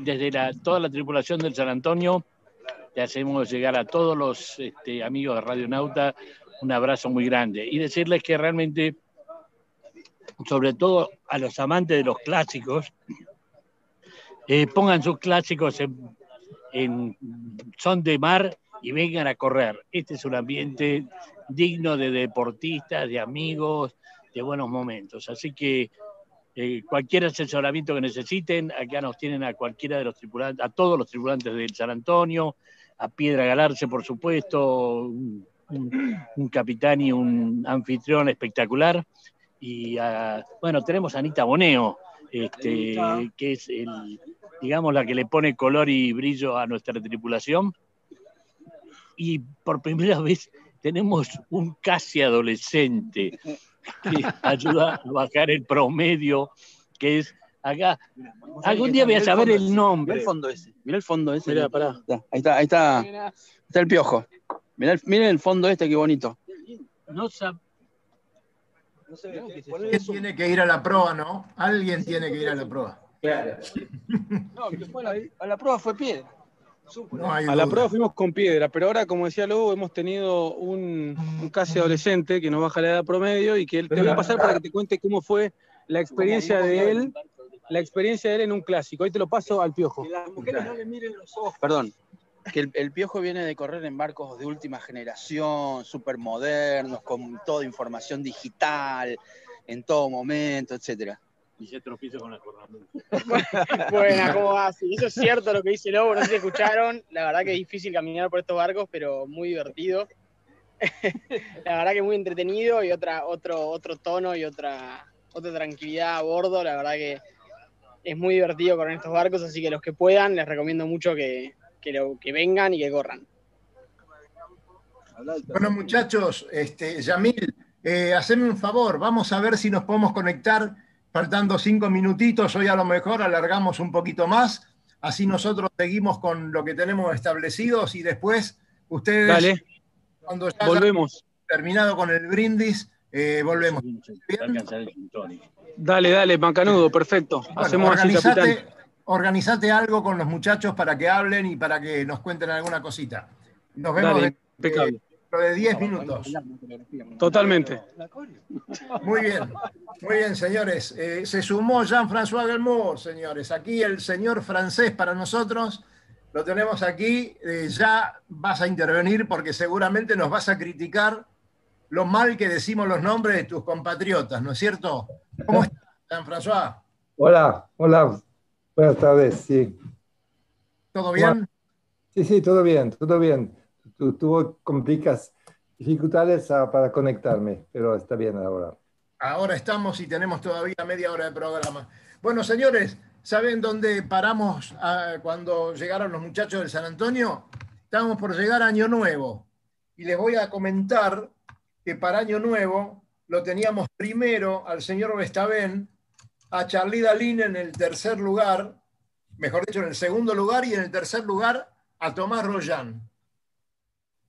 desde la, toda la tripulación del San Antonio, te hacemos llegar a todos los este, amigos de Radio Nauta un abrazo muy grande y decirles que realmente, sobre todo a los amantes de los clásicos, eh, pongan sus clásicos en en son de mar y vengan a correr. Este es un ambiente digno de deportistas, de amigos, de buenos momentos. Así que eh, cualquier asesoramiento que necesiten, acá nos tienen a cualquiera de los tripulantes, a todos los tripulantes del San Antonio, a Piedra Galarse, por supuesto, un, capitán y un anfitrión espectacular. Y bueno, tenemos a Anita Boneo, este, que es el, digamos, la que le pone color y brillo a nuestra tripulación. Y por primera vez tenemos un casi adolescente que ayuda a bajar el promedio, que es acá. Algún día voy a saber el nombre. Mira el fondo ese. Mira el fondo ese. Mira, pará. Ahí está, ahí está. Está el piojo. Mira el, el fondo este, qué bonito. No Alguien tiene que ir a la proa, ¿no? Alguien tiene que ir a la proa. Claro. No, que fue a la prueba fue piedra. a la prueba fuimos con piedra, pero ahora, como decía Lobo, hemos tenido un, casi adolescente que nos baja la edad promedio y que él, te voy a pasar para que te cuente cómo fue la experiencia de él, la experiencia de él en un clásico. Ahí te lo paso al piojo. Que las mujeres no le miren los ojos. Perdón. Que el, el, piojo viene de correr en barcos de última generación, súper modernos, con toda información digital, en todo momento, etcétera y se tropiezo con la cornamenta. bueno, ¿cómo va? Sí, eso es cierto lo que dice Lobo, no sé si escucharon. La verdad que es difícil caminar por estos barcos, pero muy divertido. la verdad que muy entretenido y otra, otro, otro tono y otra, otra tranquilidad a bordo. La verdad que es muy divertido correr estos barcos, así que los que puedan les recomiendo mucho que, lo, que vengan y que corran. Bueno, muchachos, este, Yamil, eh, haceme un favor, vamos a ver si nos podemos conectar faltando cinco minutitos, hoy a lo mejor alargamos un poquito más, así nosotros seguimos con lo que tenemos establecidos y después ustedes, cuando ya volvemos. terminado con el brindis, eh, volvemos. Dale, dale, Macanudo, perfecto. Hacemos organizate, organizate algo con los muchachos para que hablen y para que nos cuenten alguna cosita. Nos vemos. impecable de 10 minutos. Totalmente. Muy bien, muy bien, señores. Eh, se sumó Jean-François Gelmour, señores. Aquí el señor francés para nosotros. Lo tenemos aquí. Eh, ya vas a intervenir porque seguramente nos vas a criticar lo mal que decimos los nombres de tus compatriotas, ¿no es cierto? ¿Cómo estás, Jean-François? Hola, hola. Buenas tardes, sí. ¿Todo bien? Sí, sí, todo bien, todo bien tuvo complicas dificultades ah, para conectarme, pero está bien ahora. Ahora estamos y tenemos todavía media hora de programa. Bueno, señores, ¿saben dónde paramos ah, cuando llegaron los muchachos del San Antonio? Estábamos por llegar a Año Nuevo. Y les voy a comentar que para Año Nuevo lo teníamos primero al señor Vestaben, a Charlie Dalín en el tercer lugar, mejor dicho, en el segundo lugar, y en el tercer lugar a Tomás Royan.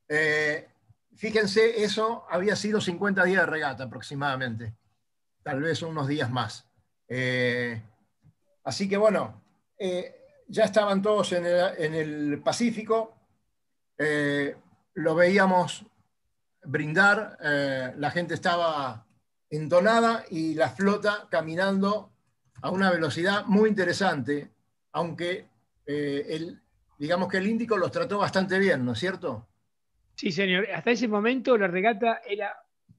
Eh, fíjense, eso había sido 50 días de regata aproximadamente, tal vez unos días más. Eh, así que bueno, eh, ya estaban todos en el, Pacífico, lo veíamos brindar, la gente estaba entonada y la flota caminando a una velocidad muy interesante, aunque digamos que el Índico los trató bastante bien, ¿no es cierto? Sí, señor. Hasta ese momento la regata era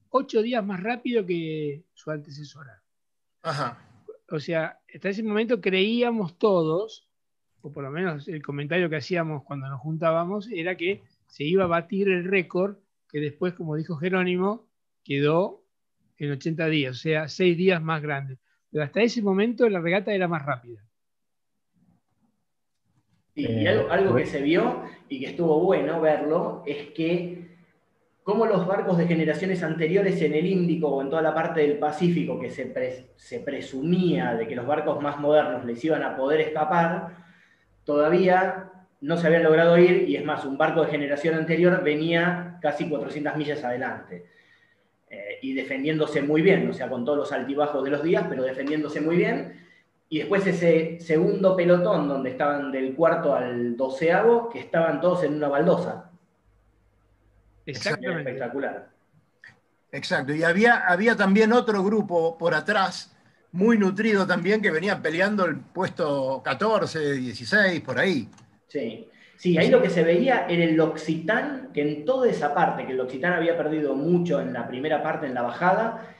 ocho días más rápido que su antecesora. Ajá. O sea, hasta ese momento creíamos todos, o por lo menos el comentario que hacíamos cuando nos juntábamos, era que se iba a batir el récord que después, como dijo Jerónimo, quedó en 80 días, o sea, seis días más grande. Pero hasta ese momento la regata era más rápida. Y, algo, algo, que se vio y que estuvo bueno verlo es que como los barcos de generaciones anteriores en el Índico o en toda la parte del Pacífico que se, se presumía de que los barcos más modernos les iban a poder escapar, todavía no se habían logrado ir y es más, un barco de generación anterior venía casi 400 millas adelante. Eh, y defendiéndose muy bien, o sea, con todos los altibajos de los días, pero defendiéndose muy bien. Y después ese segundo pelotón donde estaban del cuarto al doceavo, que estaban todos en una baldosa. Exactamente. Espectacular. Exacto. Y había, había también otro grupo por atrás, muy nutrido también, que venía peleando el puesto 14, 16, por ahí. Sí. Sí, ahí lo que se veía era el Occitán, que en toda esa parte, que el Occitán había perdido mucho en la primera parte, en la bajada,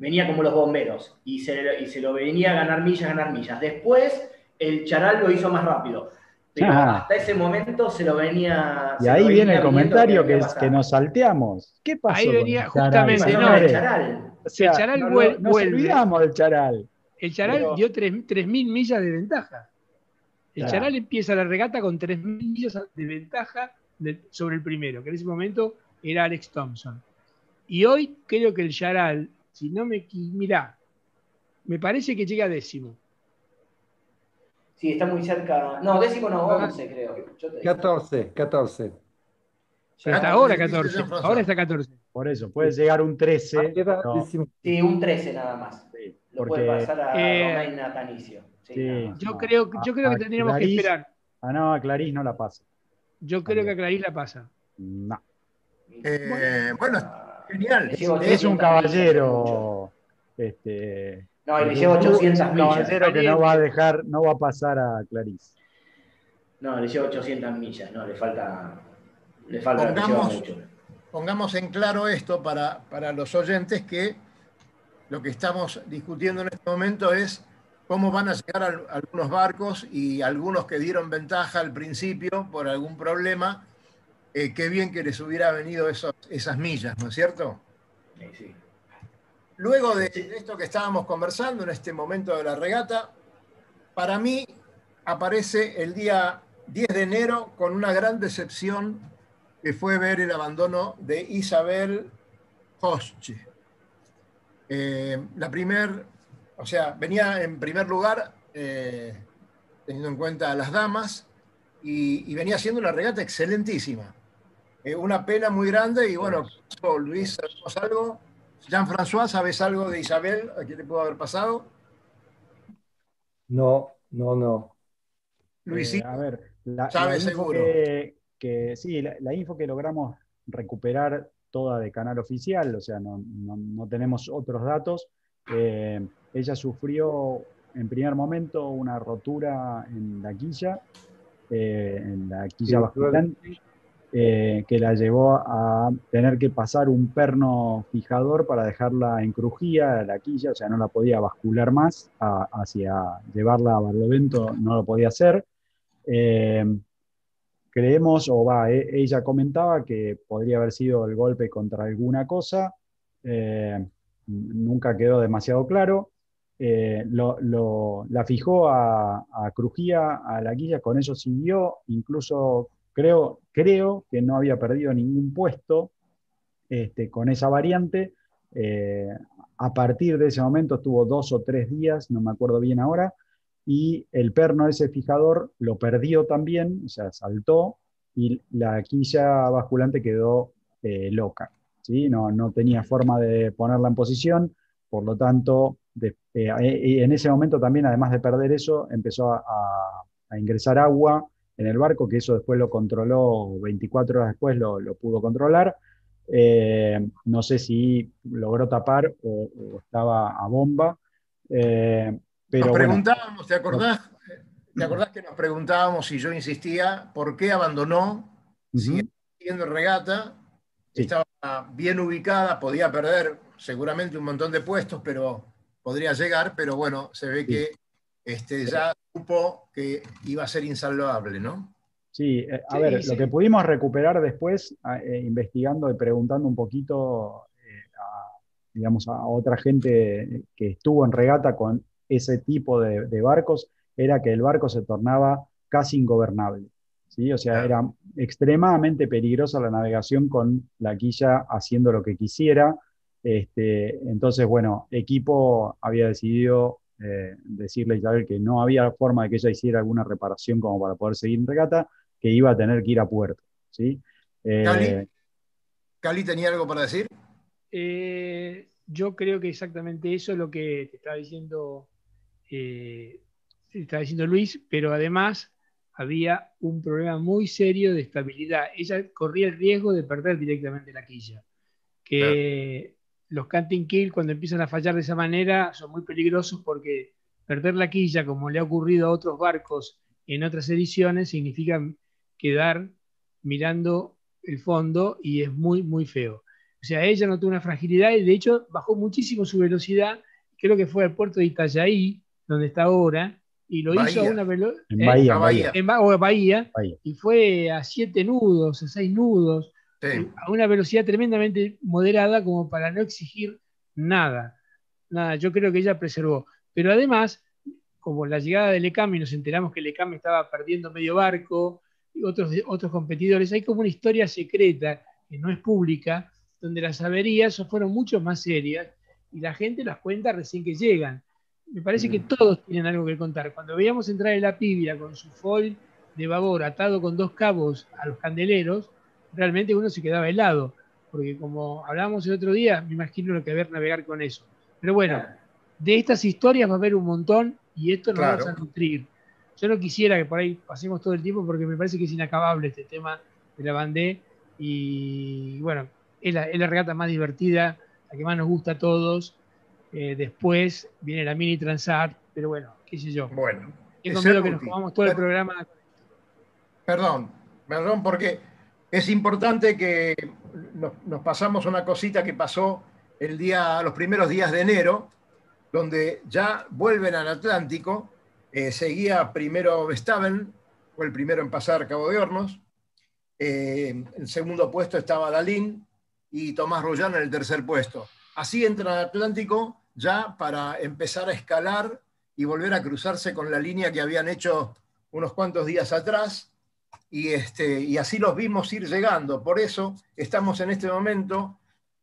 venía como los bomberos y se, y se lo venía a ganar millas, ganar millas. Después el Charal lo hizo más rápido. Pero hasta ese momento se lo venía. Y ahí viene el comentario que, es, que nos salteamos. ¿Qué pasó? Ahí venía justamente, no, el Charal. O sea, el Charal no, vuelve. Nos olvidamos del Charal. El Charal Pero... dio 3.000 millas de ventaja. El Claro. Charal empieza la regata con 3.000 millas de ventaja de- sobre el primero, que en ese momento era Alex Thompson. Y hoy creo que el Charal, si no me mirá, me parece que llega a décimo. Sí, está muy cerca. No, décimo no, 11 creo. Yo te- 14, 14. Pero hasta ahora 14. Ahora está 14. Por eso, puede llegar un 13. no, Sí, un 13 nada más. Lo puede porque- pasar a Eh, Romain Natanicio. Sí, sí. Yo no, creo, yo a- creo que a tendríamos que Clarís- esperar. Ah, no, a Clarís no la pasa. Yo creo que a Clarís la pasa. No. Eh, bueno, genial. Es un 800 caballero. Este, No, y le lleva un- 800 es un millas. caballero que no va a dejar, no va a pasar a Clarís. No, le lleva 800 millas, no, le falta. Le falta, Pongamos, mucho. pongamos en claro esto para, para los oyentes que lo que estamos discutiendo en este momento es cómo van a llegar al- algunos barcos y algunos que dieron ventaja al principio por algún problema. Eh, qué bien que les hubiera venido esos- esas millas, ¿no es cierto? Sí, sí. Luego de esto que estábamos conversando en este momento de la regata, para mí aparece el día 10 de enero con una gran decepción que fue ver el abandono de Isabel Hosche. Eh, la primer, o sea, venía en primer lugar, eh, teniendo en cuenta a las damas, y, y venía haciendo una regata excelentísima. Eh, una pena muy grande, y bueno, Luis, ¿sabemos algo? Jean-François, ¿sabes algo de Isabel? ¿A quién le pudo haber pasado? No, no, no. Luisito, Eh, a ver, la, la sabe info seguro. que, que- sí, la, la info que logramos recuperar toda de canal oficial, o sea, no, no- no tenemos otros datos. eh, ella sufrió en primer momento una rotura en la quilla, eh, en la quilla Sí, eh, que la llevó a tener que pasar un perno fijador para dejarla en crujía, la quilla, o sea, no la podía bascular más hacia llevarla a Barlovento, no lo podía hacer. Eh, creemos, o va, e- ella comentaba que podría haber sido el golpe contra alguna cosa, eh, nunca quedó demasiado claro. Lo- la fijó a, a Crujía, a la quilla, con eso siguió, incluso creo, creo que no había perdido ningún puesto este, con esa variante. Eh, a partir de ese momento estuvo dos o tres días, no me acuerdo bien ahora, y el perno ese fijador lo perdió también, o sea, saltó, y la quilla basculante quedó eh, loca, ¿sí? No, no tenía forma de ponerla en posición, por lo tanto, eh, en ese momento también, además de perder eso, empezó a ingresar agua en el barco, que eso después lo controló, 24 horas después lo, lo pudo controlar. Eh, no sé si logró tapar o, o estaba a bomba. eh, pero nos bueno, preguntábamos, ¿te acordás? ¿Te acordás que nos preguntábamos y yo insistía por qué abandonó? Sigue siguiendo regata, Sí. estaba bien ubicada, podía perder seguramente un montón de puestos, pero podría llegar, pero bueno, se ve que este, ya supo que iba a ser insalvable, ¿no? Sí, eh, a Sí, ver, sí. lo que pudimos recuperar después, a- eh, investigando y preguntando un poquito, eh, a- digamos, a otra gente que estuvo en regata con ese tipo de, barcos, era que el barco se tornaba casi ingobernable. ¿sí? O sea, era extremadamente peligrosa la navegación con la quilla haciendo lo que quisiera. Este, entonces, bueno, equipo había decidido eh, decirle a Isabel que no había forma de que ella hiciera alguna reparación como para poder seguir en regata, que iba a tener que ir a puerto. ¿sí? Eh, ¿Cali? tenía algo para decir? Eh, yo creo que exactamente eso es lo que te estaba diciendo, te estaba diciendo Luis, pero además había un problema muy serio de estabilidad. Ella corría el riesgo de perder directamente la quilla. Que los canting kill, cuando empiezan a fallar de esa manera, son muy peligrosos porque perder la quilla, como le ha ocurrido a otros barcos en otras ediciones, significa quedar mirando el fondo y es muy, muy feo. O sea, ella no tuvo una fragilidad y de hecho bajó muchísimo su velocidad. Creo que fue al puerto de Itajaí, donde está ahora, y lo hizo a una velocidad. En, Bahía, en Bahía, y fue a siete nudos, a seis nudos a una velocidad tremendamente moderada como para no exigir nada. Nada, yo creo que ella preservó. Pero además, como la llegada del ECAM y nos enteramos que el ECAM estaba perdiendo medio barco y otros, otros competidores, hay como una historia secreta que no es pública, donde las averías fueron mucho más serias y la gente las cuenta recién que llegan. Me parece que mm. todos tienen algo que contar. Cuando veíamos entrar en la pibia con su foil de babor atado con dos cabos a los candeleros, realmente uno se quedaba helado, porque como hablábamos el otro día, me imagino lo que haber navegar con eso. Pero bueno, de estas historias va a haber un montón y esto nos va a nutrir. Yo no quisiera que por ahí pasemos todo el tiempo porque me parece que es inacabable este tema de la bandé y bueno, es la, regata más divertida, la que más nos gusta a todos. Eh, después viene la mini Transat, pero bueno, qué sé yo. Bueno. Es que nos jugamos todo el programa. Perdón, perdón, porque es importante que nos, pasamos una cosita que pasó el día, los primeros días de enero, donde ya vuelven al Atlántico. Eh, seguía primero Vestaven, fue el primero en pasar Cabo de Hornos. Eh, el segundo puesto estaba Dalín y Tomás Rollán en el tercer puesto. Así entra al Atlántico ya para empezar a escalar y volver a cruzarse con la línea que habían hecho unos cuantos días atrás y, este, y así los vimos ir llegando. Por eso estamos en este momento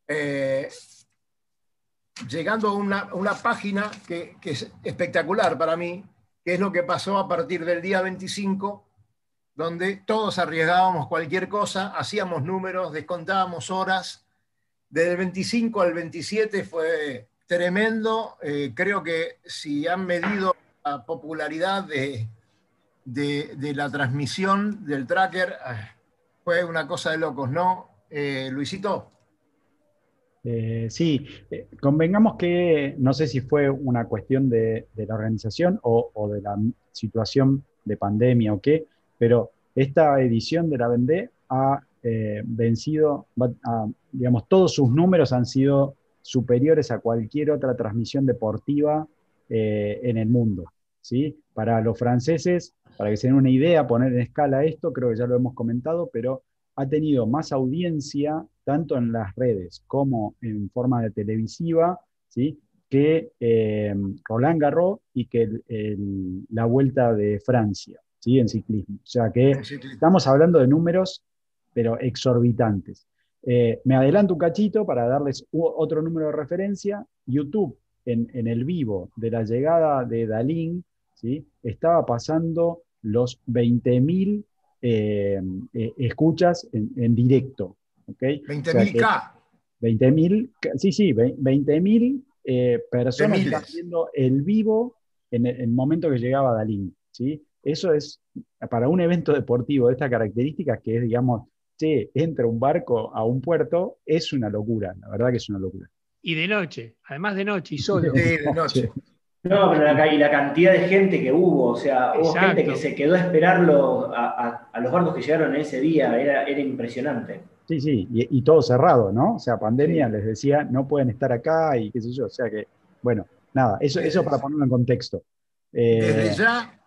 eh, llegando a una, página que, es espectacular para mí, que es lo que pasó a partir del día 25, donde todos arriesgábamos cualquier cosa, hacíamos números, descontábamos horas. Desde el 25 al 27 fue tremendo. Eh, creo que si han medido la popularidad de, de, la transmisión del tracker ah, fue una cosa de locos, ¿no? Eh, Luisito. Eh, sí, eh, convengamos que no sé si fue una cuestión de, la organización o, de la situación de pandemia o qué, pero esta edición de la Vendée ha vencido, digamos, todos sus números han sido superiores a cualquier otra transmisión deportiva en el mundo. ¿sí? Para los franceses para que se den una idea, poner en escala esto, creo que ya lo hemos comentado, pero ha tenido más audiencia tanto en las redes como en forma de televisiva, ¿sí? que eh, Roland Garros y que la Vuelta de Francia, ¿sí? en ciclismo. O sea que estamos hablando de números, pero exorbitantes. Eh, me adelanto un cachito para darles otro número de referencia. YouTube, en, en el vivo de la llegada de Dalín, ¿sí? estaba pasando los 20.000 eh, eh, escuchas en, directo. ¿okay? 20.000 K. 20.000, sí, sí, 20.000 eh, personas están viendo el vivo en el, momento que llegaba Dalín. ¿sí? Eso es, para un evento deportivo de estas características, que es, digamos, che, entra un barco a un puerto, es una locura, la verdad que es una locura. Y de noche, además de noche y solo. Sí, de noche. No, pero la, y la cantidad de gente que hubo, o sea, hubo gente que se quedó a esperarlo a, los barcos que llegaron ese día, era, era impresionante. Sí, sí, y, todo cerrado, ¿no? O sea, pandemia les decía, no pueden estar acá y qué sé yo, o sea que, bueno, nada, eso, eso para ponerlo en contexto. Eh, desde ya,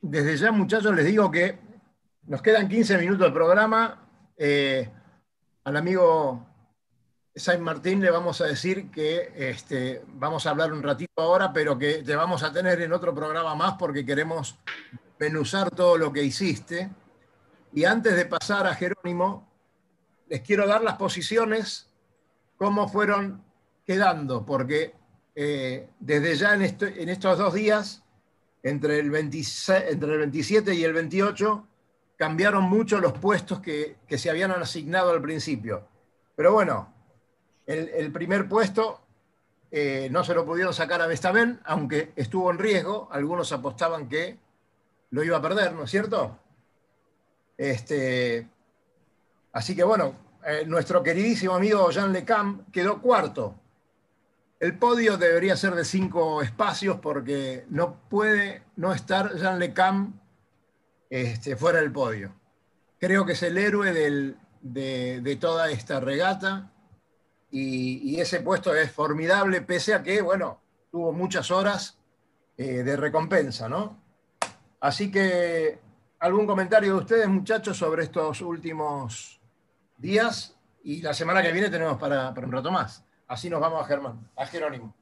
desde ya, muchachos, les digo que nos quedan 15 minutos de programa. Eh, al amigo San Martín le vamos a decir que este, vamos a hablar un ratito ahora, pero que te vamos a tener en otro programa más porque queremos penusar todo lo que hiciste. Y antes de pasar a Jerónimo, les quiero dar las posiciones, cómo fueron quedando, porque eh, desde ya en, estos dos días, entre el, 26, entre el 27 y el 28, cambiaron mucho los puestos que, que se habían asignado al principio. Pero bueno, el, primer puesto eh, no se lo pudieron sacar a Vestaben, aunque estuvo en riesgo. Algunos apostaban que lo iba a perder, ¿no es cierto? Este, así que bueno, eh, nuestro queridísimo amigo Jean Lecam quedó cuarto. El podio debería ser de cinco espacios porque no puede no estar Jean Lecam este, fuera del podio. Creo que es el héroe de, toda esta regata y, ese puesto es formidable pese a que, bueno, tuvo muchas horas eh, de recompensa, ¿no? Así que, ¿algún comentario de ustedes, muchachos, sobre estos últimos días? Y la semana que viene tenemos para, un rato más. Así nos vamos a Germán, a Jerónimo.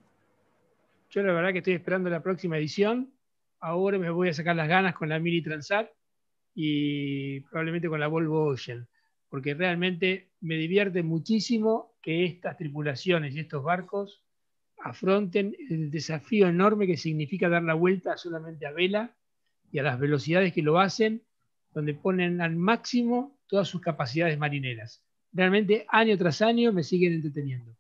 Yo la verdad que estoy esperando la próxima edición. Ahora me voy a sacar las ganas con la Mini Transat y probablemente con la Volvo Ocean, porque realmente me divierte muchísimo que estas tripulaciones y estos barcos afronten el desafío enorme que significa dar la vuelta solamente a vela y a las velocidades que lo hacen, donde ponen al máximo todas sus capacidades marineras. Realmente año tras año me siguen entreteniendo.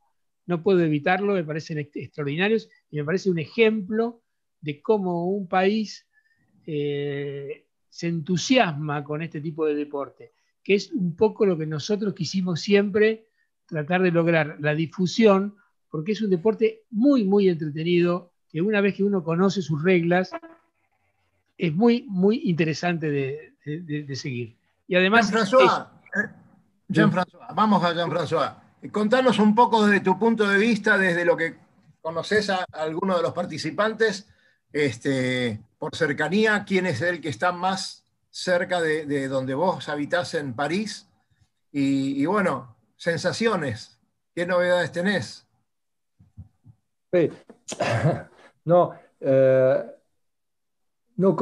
No puedo evitarlo, me parecen extraordinarios y me parece un ejemplo de cómo un país eh, se entusiasma con este tipo de deporte, que es un poco lo que nosotros quisimos siempre tratar de lograr, la difusión, porque es un deporte muy, muy entretenido, que una vez que uno conoce sus reglas, es muy, muy interesante de, seguir. Y además... Jean-François, eh, vamos a Jean-François. Contanos un poco desde tu punto de vista, desde lo que conoces a alguno de los participantes, este, por cercanía, quién es el que está más cerca de, donde vos habitás en París. Y, bueno, sensaciones, ¿qué novedades tenés? No, eh, no,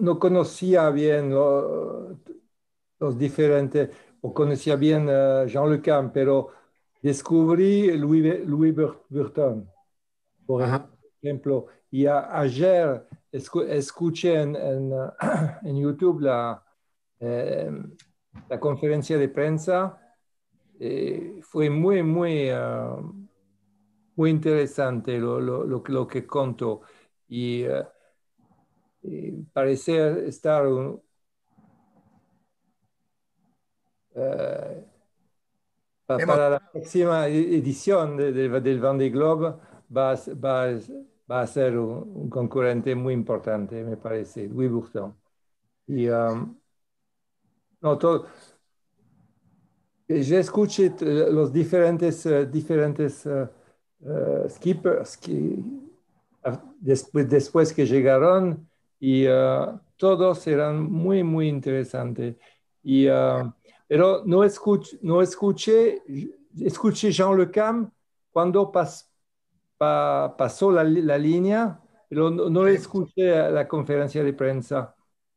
no conocía bien los diferentes, o conocía bien uh, Jean Le Cam, pero descubrí Louis, Louis Burton, por ejemplo. Y ayer escuché en, en, YouTube la, eh, la conferencia de prensa. Eh, fue muy, muy, uh, muy interesante lo, lo, lo, lo que contó. Y uh, parece estar uh, para la próxima edición de, de, del Vendée Globe va, va, va a ser un, concurrente muy importante, me parece, Louis Bourton. Y um, no, todo, ya escuché los diferentes, uh, diferentes uh, skippers que, después, después que llegaron y uh, todos eran muy, muy interesantes. Y, uh, pero no escuché, no escuché, escuché Jean Le Cam cuando pas, pa, pasó la, la, línea, pero no, no escuché la conferencia de prensa.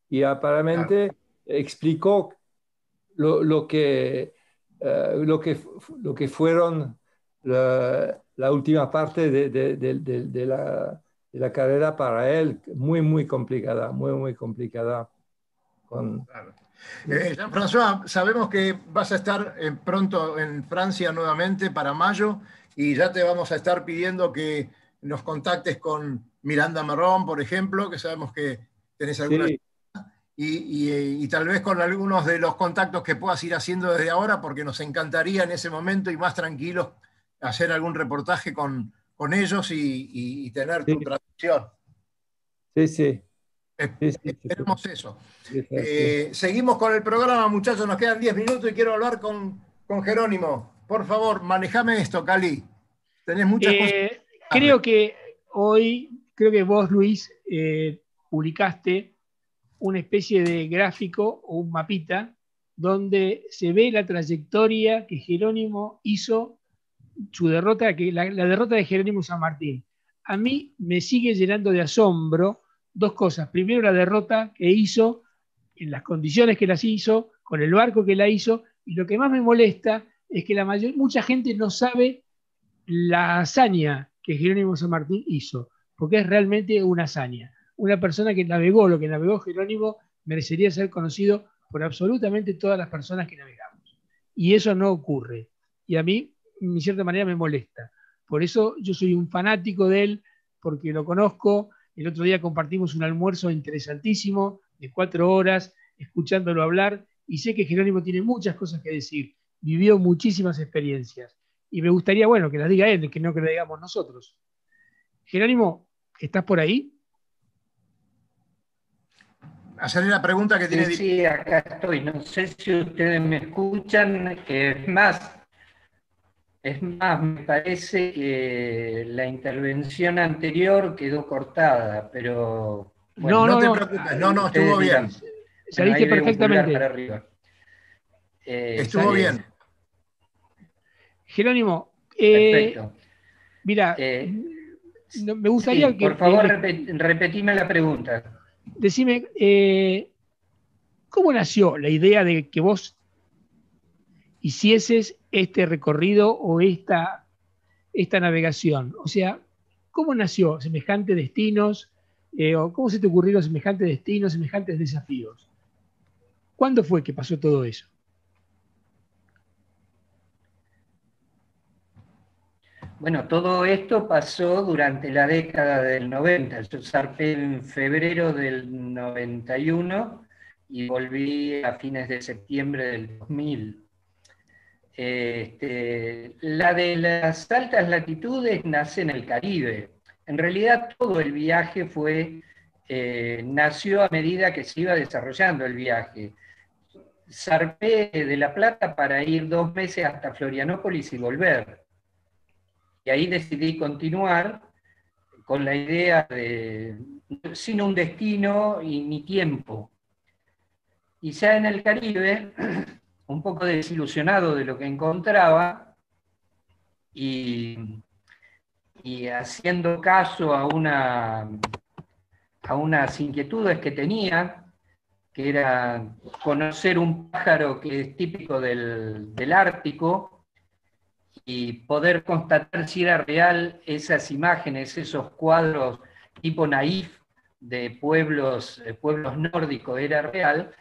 Y aparentemente explicó lo, lo, que, uh, lo, que, lo que fueron la, la última parte de, de, de, de la la carrera para él muy, muy complicada, muy, muy complicada. Con... Eh, Jean-François, sabemos que vas a estar eh, pronto en Francia nuevamente para mayo y ya te vamos a estar pidiendo que nos contactes con Miranda Marrón, por ejemplo, que sabemos que tenés alguna... Sí. Y, y, y, tal vez con algunos de los contactos que puedas ir haciendo desde ahora, porque nos encantaría en ese momento y más tranquilos hacer algún reportaje con, con ellos y, tener tu traducción. Sí, sí. Esperemos eso. Eh, seguimos con el programa, muchachos, nos quedan 10 minutos y quiero hablar con, con Jerónimo. Por favor, manejame esto, Cali. Tenés muchas eh, cosas. Creo que hoy, creo que vos, Luis, eh, publicaste una especie de gráfico o un mapita donde se ve la trayectoria que Jerónimo hizo su derrota, que la, derrota de Jerónimo San Martín. A mí me sigue llenando de asombro dos cosas. Primero, la derrota que hizo, en las condiciones que las hizo, con el barco que la hizo, y lo que más me molesta es que la mayor, mucha gente no sabe la hazaña que Jerónimo San Martín hizo, porque es realmente una hazaña. Una persona que navegó lo que navegó Jerónimo merecería ser conocido por absolutamente todas las personas que navegamos. Y eso no ocurre. Y a mí, en cierta manera, me molesta. Por eso yo soy un fanático de él, porque lo conozco. El otro día compartimos un almuerzo interesantísimo de cuatro horas, escuchándolo hablar, y sé que Jerónimo tiene muchas cosas que decir. Vivió muchísimas experiencias. Y me gustaría, bueno, que las diga él, que no que las digamos nosotros. Jerónimo, ¿estás por ahí? Hacerle la pregunta que tiene. Sí, sí, acá estoy. No sé si ustedes me escuchan. Es más, es más, me parece que la intervención anterior quedó cortada, pero. no, no, te preocupes, no, no, estuvo bien. Saliste perfectamente. Eh, estuvo bien. Jerónimo, eh, mira, eh, me gustaría que. Por favor, repetime la pregunta decime, eh, ¿cómo nació la idea de que vos hicieses este recorrido o esta, esta navegación? O sea, ¿cómo nació semejantes destinos? Eh, o ¿Cómo se te ocurrieron semejantes destinos, semejantes desafíos? ¿Cuándo fue que pasó todo eso? Bueno, todo esto pasó durante la década del 90. Yo zarpé en febrero del 91 y volví a fines de septiembre del 2000. Este, la de las altas latitudes nace en el Caribe. En realidad todo el viaje fue, eh, nació a medida que se iba desarrollando el viaje. Zarpé de La Plata para ir dos meses hasta Florianópolis y volver y ahí decidí continuar con la idea de, sin un destino y ni tiempo. Y ya en el Caribe, un poco desilusionado de lo que encontraba y, haciendo caso a, una, a unas inquietudes que tenía, que era conocer un pájaro que es típico del, del Ártico, y poder constatar si era real esas imágenes, esos cuadros tipo naif de pueblos, pueblos nórdicos era real,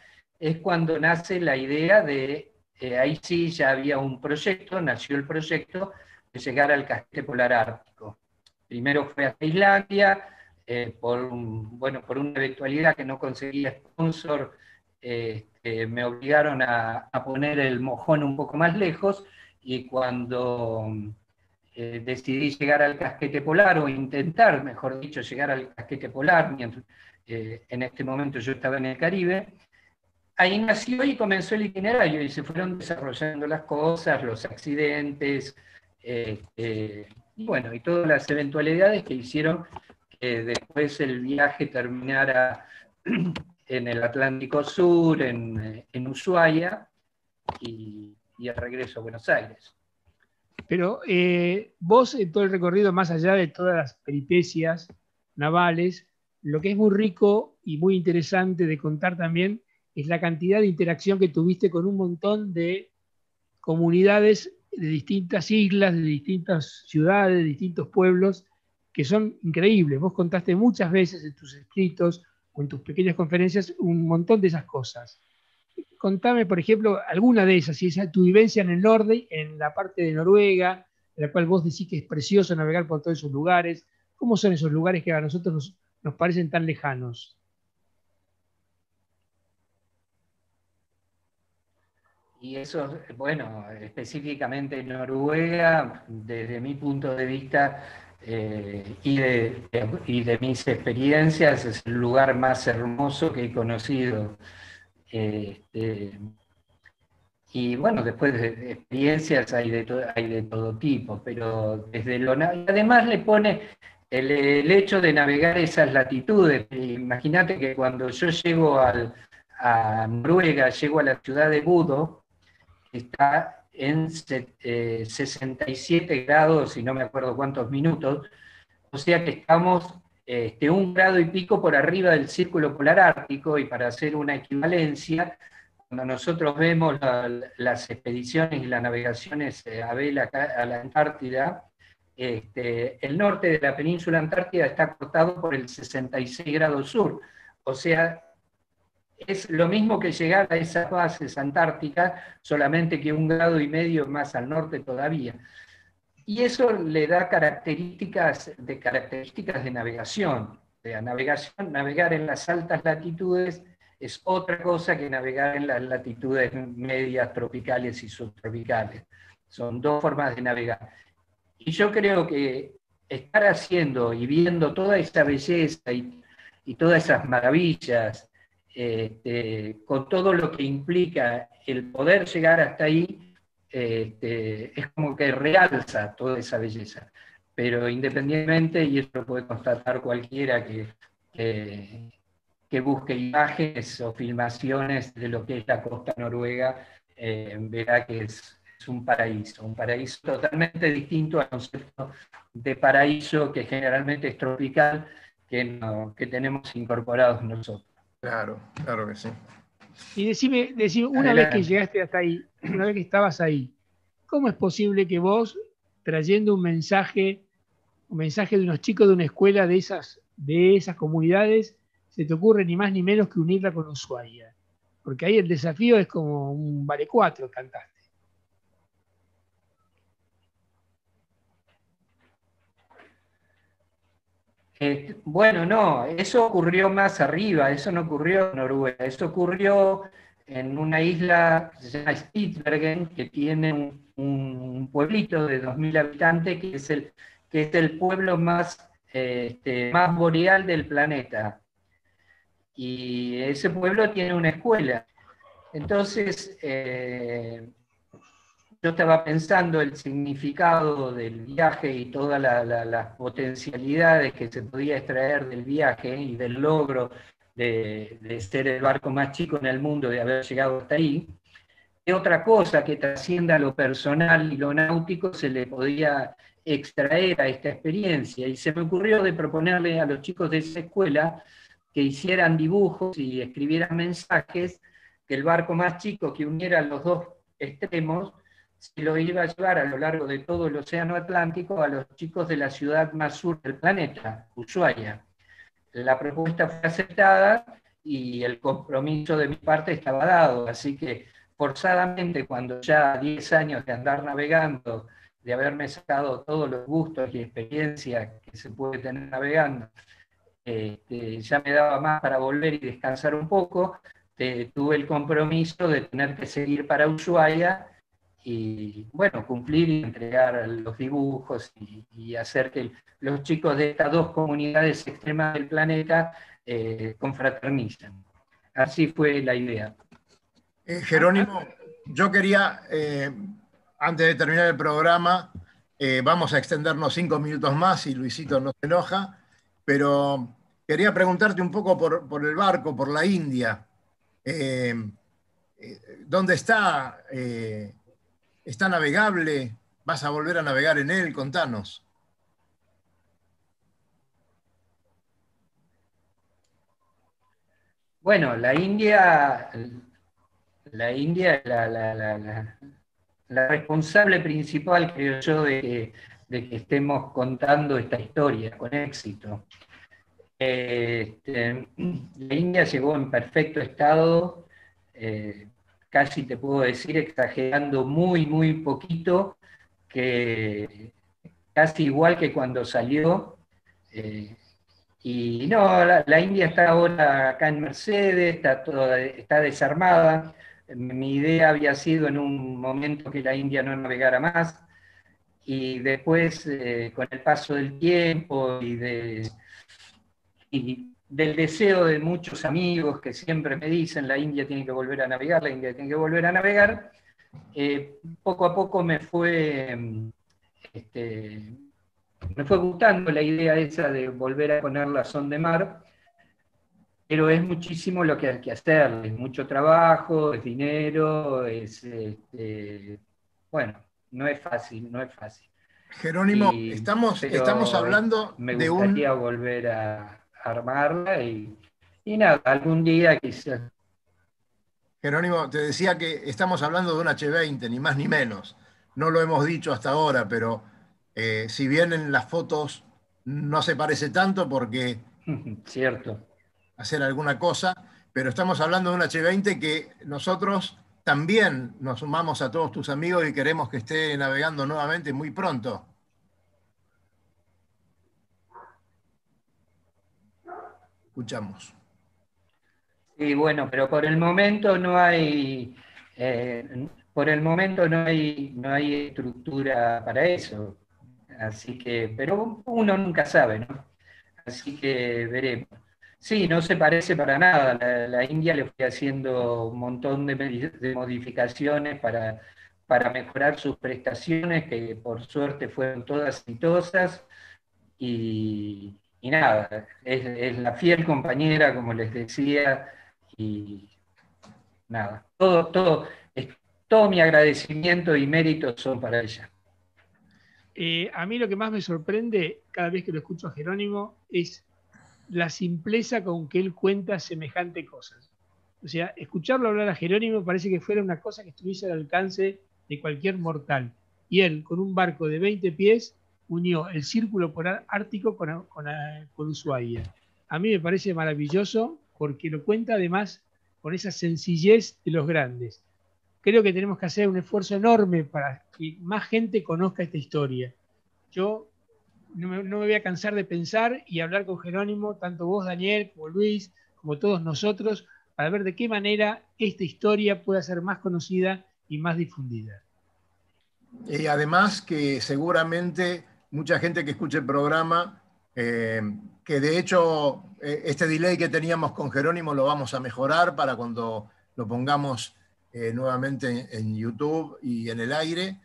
es cuando nace la idea de, eh, ahí sí ya había un proyecto, nació el proyecto de llegar al casquete polar ártico. Primero fue a Islandia, eh, por, bueno, por una eventualidad que no conseguía sponsor, eh, me obligaron a poner el mojón un poco más lejos, y cuando eh, decidí llegar al casquete polar, o intentar, mejor dicho, llegar al casquete polar, mientras eh, en este momento yo estaba en el Caribe, ahí nació y comenzó el itinerario y se fueron desarrollando las cosas, los accidentes, este, y bueno, y todas las eventualidades que hicieron que después el viaje terminara en el Atlántico Sur, en, en Ushuaia, y, y el regreso a Buenos Aires. Pero eh, vos en todo el recorrido, más allá de todas las peripecias navales, lo que es muy rico y muy interesante de contar también es la cantidad de interacción que tuviste con un montón de comunidades de distintas islas, de distintas ciudades, de distintos pueblos, que son increíbles. Vos contaste muchas veces en tus escritos o en tus pequeñas conferencias un montón de esas cosas contame, por ejemplo, alguna de esas, si es tu vivencia en el norte, en la parte de Noruega, en la cual vos decís que es precioso navegar por todos esos lugares. ¿Cómo son esos lugares que a nosotros nos, parecen tan lejanos? Y eso, bueno, específicamente en Noruega, desde mi punto de vista eh, y, de, mis experiencias, es el lugar más hermoso que he conocido. Este, y bueno, después de experiencias hay de, hay de todo tipo, pero desde lo... Además le pone el, hecho de navegar esas latitudes. Imagínate que cuando yo llego al, a Noruega, llego a la ciudad de Budo, está en 67 eh, grados y no me acuerdo cuántos minutos, o sea que estamos este, un grado y pico por arriba del círculo polar ártico y para hacer una equivalencia, cuando nosotros vemos las expediciones y las navegaciones eh, a vela a la Antártida, este, el norte de la península antártida está cortado por el 66 grados sur, o sea, es lo mismo que llegar a esas bases antárticas, solamente que un grado y medio más al norte todavía. Y eso le da características de, características de navegación. De navegación. Navegar en las altas latitudes es otra cosa que navegar en las latitudes medias tropicales y subtropicales. Son dos formas de navegar. Y yo creo que estar haciendo y viendo toda esa belleza y, y todas esas maravillas este, con todo lo que implica el poder llegar hasta ahí, este, es como que realza toda esa belleza. Pero independientemente, y eso lo puede constatar cualquiera que, que, busque imágenes o filmaciones de lo que es la costa noruega, eh, verá que es, es, un paraíso, un paraíso totalmente distinto al concepto de paraíso que generalmente es tropical, que, que tenemos incorporados nosotros. Claro, claro que sí. Y decime, decime una vez que llegaste hasta ahí, una vez que estabas ahí, ¿cómo es posible que vos, trayendo un mensaje, un mensaje de unos chicos de una escuela de esas, de esas comunidades, se te ocurre ni más ni menos que unirla con Ushuaia? Porque ahí el desafío es como un vale cuatro cantaste. Eh, bueno, no, eso ocurrió más arriba, eso no ocurrió en Noruega, eso ocurrió en una isla que se llama Spitsbergen, que tiene un, pueblito de 2.000 habitantes, que es el, que es el pueblo más, este, más boreal del planeta. Y ese pueblo tiene una escuela. Entonces, eh, yo estaba pensando el significado del viaje y todas las potencialidades que se podía extraer del viaje y del logro de, ser el barco más chico en el mundo, de haber llegado hasta ahí. ¿Qué otra cosa que trascienda lo personal y lo náutico se le podía extraer a esta experiencia? Y se me ocurrió de proponerle a los chicos de esa escuela que hicieran dibujos y escribieran mensajes, que el barco más chico que uniera los dos extremos se lo iba a llevar a lo largo de todo el Océano Atlántico a los chicos de la ciudad más sur del planeta, Ushuaia. La propuesta fue aceptada y el compromiso de mi parte estaba dado, así que forzadamente cuando ya 10 años de andar navegando, de haberme sacado todos los gustos y experiencias que se puede tener navegando, este, ya me daba más para volver y descansar un poco, tuve el compromiso de tener que seguir para Ushuaia y bueno, cumplir y entregar los dibujos y, hacer que los chicos de estas dos comunidades extremas del planeta eh, confraternicen. Así fue la idea. Eh, Jerónimo, yo quería, eh, antes de terminar el programa, vamos a extendernos cinco minutos más y Luisito no se enoja, pero quería preguntarte un poco por, por el barco, por la India. ¿Dónde está ¿Está navegable? ¿Vas a volver a navegar en él? Contanos. Bueno, la India, la India, la, responsable principal, creo yo, de que, estemos contando esta historia con éxito. Este, la India llegó en perfecto estado, eh, casi te puedo decir, exagerando muy, muy poquito, que casi igual que cuando salió. Eh, y no, la, India está ahora acá en Mercedes, está, toda, está desarmada. Mi idea había sido en un momento que la India no navegara más, y después, eh, con el paso del tiempo y de, del deseo de muchos amigos que siempre me dicen la India tiene que volver a navegar, la India tiene que volver a navegar, eh, poco a poco me fue, este, me fue gustando la idea esa de volver a poner la son de mar, pero es muchísimo lo que hay que hacer, es mucho trabajo, es dinero, es, este, bueno, no es fácil, no es fácil. Jerónimo, estamos, estamos hablando me de gustaría volver a armarla y, y nada, algún día quizás. Jerónimo, te decía que estamos hablando de un H20, ni más ni menos. No lo hemos dicho hasta ahora, pero eh, si bien en las fotos no se parece tanto porque... Cierto. Hacer alguna cosa, pero estamos hablando de un H20 que nosotros también nos sumamos a todos tus amigos y queremos que esté navegando nuevamente muy pronto. Escuchamos. Sí, bueno, pero por el momento no hay, eh, por el momento no hay, no hay estructura para eso. Así que, pero uno nunca sabe, ¿no? Así que veremos. Sí, no se parece para nada. La, India le fue haciendo un montón de, modificaciones para, para, mejorar sus prestaciones, que por suerte fueron todas exitosas. Y, nada, es, la fiel compañera, como les decía, y nada, todo, todo, todo mi agradecimiento y mérito son para ella. Eh, a mí lo que más me sorprende cada vez que lo escucho a Jerónimo es la simpleza con que él cuenta semejante cosas. O sea, escucharlo hablar a Jerónimo parece que fuera una cosa que estuviese al alcance de cualquier mortal. Y él, con un barco de 20 pies, unió el círculo polar ártico con, con, con Ushuaia. A mí me parece maravilloso porque lo cuenta además con esa sencillez de los grandes creo que tenemos que hacer un esfuerzo enorme para que más gente conozca esta historia. Yo no me, voy a cansar de pensar y hablar con Jerónimo, tanto vos, Daniel, como Luis, como todos nosotros, para ver de qué manera esta historia pueda ser más conocida y más difundida. Y además que seguramente mucha gente que escuche el programa, eh, que de hecho eh, este delay que teníamos con Jerónimo lo vamos a mejorar para cuando lo pongamos eh, nuevamente en YouTube y en el aire.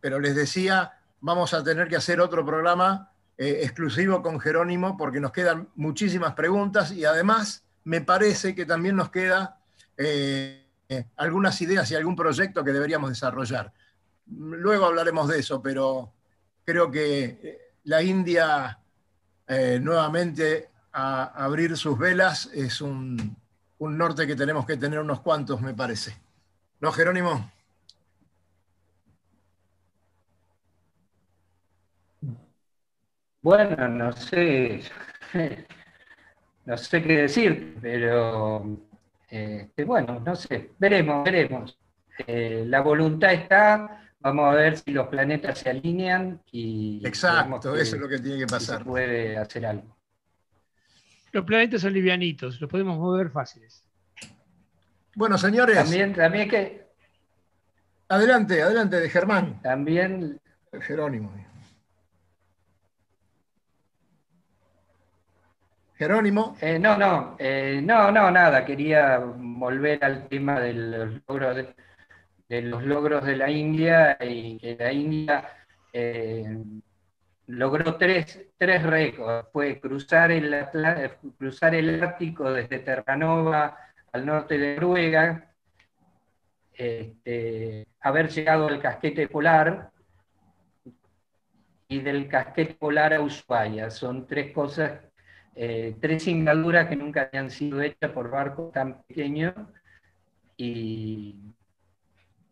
Pero les decía, vamos a tener que hacer otro programa exclusivo con Jerónimo porque nos quedan muchísimas preguntas y además me parece que también nos queda algunas ideas y algún proyecto que deberíamos desarrollar. Luego hablaremos de eso, pero creo que la India nuevamente a abrir sus velas es un, un norte que tenemos que tener unos cuantos, me parece. ¿No, Jerónimo? Bueno, no sé, no sé qué decir, pero este, bueno, no sé, veremos, veremos. Eh, la voluntad está, vamos a ver si los planetas se alinean y... Exacto, eso es lo que tiene que pasar. Se puede hacer algo. Los planetas son livianitos, los podemos mover fáciles. Bueno, señores. También, también que. Adelante, adelante, de Germán. También. Jerónimo. Jerónimo. Eh, no, no, eh, no, no, nada. Quería volver al tema de los logros de, los logros de la India y que la India eh, logró tres, tres récords. Fue cruzar el, cruzar el Ártico desde Terranova al norte de Noruega, este, haber llegado al casquete polar y del casquete polar a Ushuaia. Son tres cosas, eh, tres singladuras que nunca habían sido hechas por barcos tan pequeños y,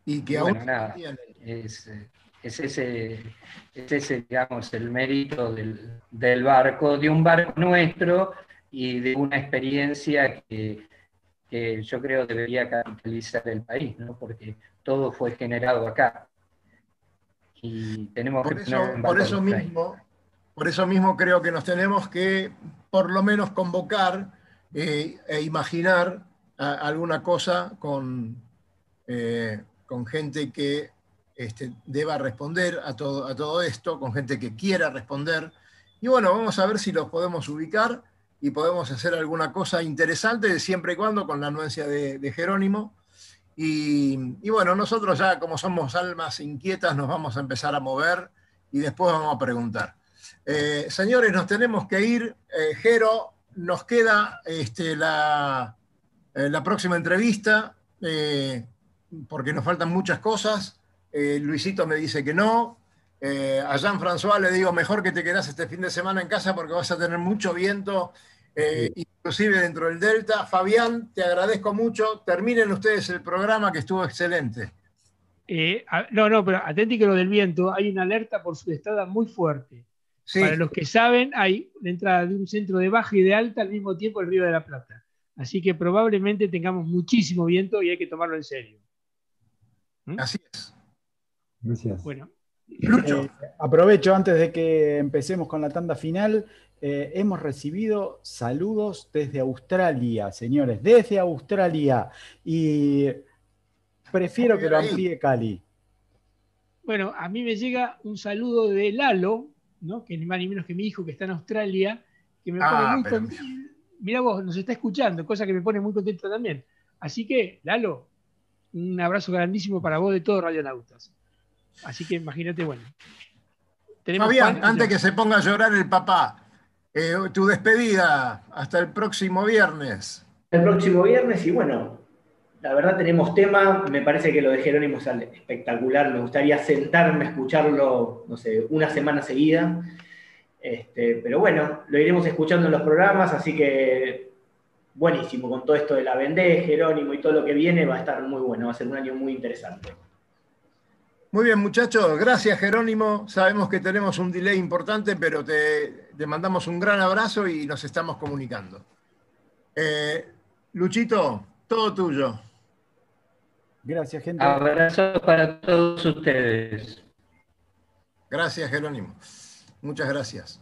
y que aún nada, es, es ese, ese, digamos, el mérito del, barco, de un barco nuestro y de una experiencia que, yo creo debería capitalizar el país, ¿no? porque todo fue generado acá. Y tenemos por eso, por eso mismo, por eso mismo creo que nos tenemos que por lo menos convocar eh, e imaginar alguna cosa con, eh, con gente que este, deba responder a todo, a todo esto, con gente que quiera responder. Y bueno, vamos a ver si los podemos ubicar y podemos hacer alguna cosa interesante, siempre y cuando con la anuencia de, Jerónimo. Y, bueno, nosotros ya como somos almas inquietas nos vamos a empezar a mover y después vamos a preguntar. Eh, señores, nos tenemos que ir. Eh, Jero, nos queda este, la, eh, la próxima entrevista porque nos faltan muchas cosas. Eh, Luisito me dice que no. Eh, a Jean-François le digo, mejor que te quedas este fin de semana en casa porque vas a tener mucho viento, eh, inclusive dentro del Delta. Fabián, te agradezco mucho. Terminen ustedes el programa que estuvo excelente. no, no, pero atenti que lo del viento, hay una alerta por su estada muy fuerte. Para los que saben, hay la entrada de un centro de baja y de alta al mismo tiempo el Río de la Plata. Así que probablemente tengamos muchísimo viento y hay que tomarlo en serio. ¿Mm? Así es. Gracias. Bueno. Eh, aprovecho antes de que empecemos con la tanda final. Eh, hemos recibido saludos desde Australia, señores, desde Australia. Y prefiero que lo amplíe Cali. Bueno, a mí me llega un saludo de Lalo, ¿no? que ni más ni menos que mi hijo que está en Australia, que me pone ah, muy contento. Mira vos, nos está escuchando, cosa que me pone muy contento también. Así que, Lalo, un abrazo grandísimo para vos de todos Radionautas. Así que imagínate, bueno. Fabián, antes que se ponga a llorar el papá, eh, tu despedida hasta el próximo viernes. El próximo viernes, y bueno, la verdad tenemos tema, me parece que lo de Jerónimo es espectacular, me gustaría sentarme a escucharlo, no sé, una semana seguida. Este, pero bueno, lo iremos escuchando en los programas, así que buenísimo, con todo esto de la Vendée, Jerónimo y todo lo que viene, va a estar muy bueno, va a ser un año muy interesante. Muy bien, muchachos, gracias Jerónimo. Sabemos que tenemos un delay importante, pero te, mandamos un gran abrazo y nos estamos comunicando. Eh, Luchito, todo tuyo. Gracias, gente. Abrazo para todos ustedes. Gracias, Jerónimo. Muchas gracias.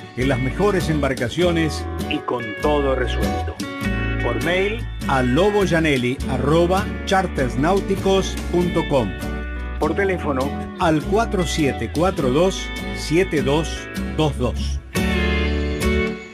en las mejores embarcaciones y con todo resuelto. Por mail a loboyanelli.chartersnáuticos.com Por teléfono al 4742 7222.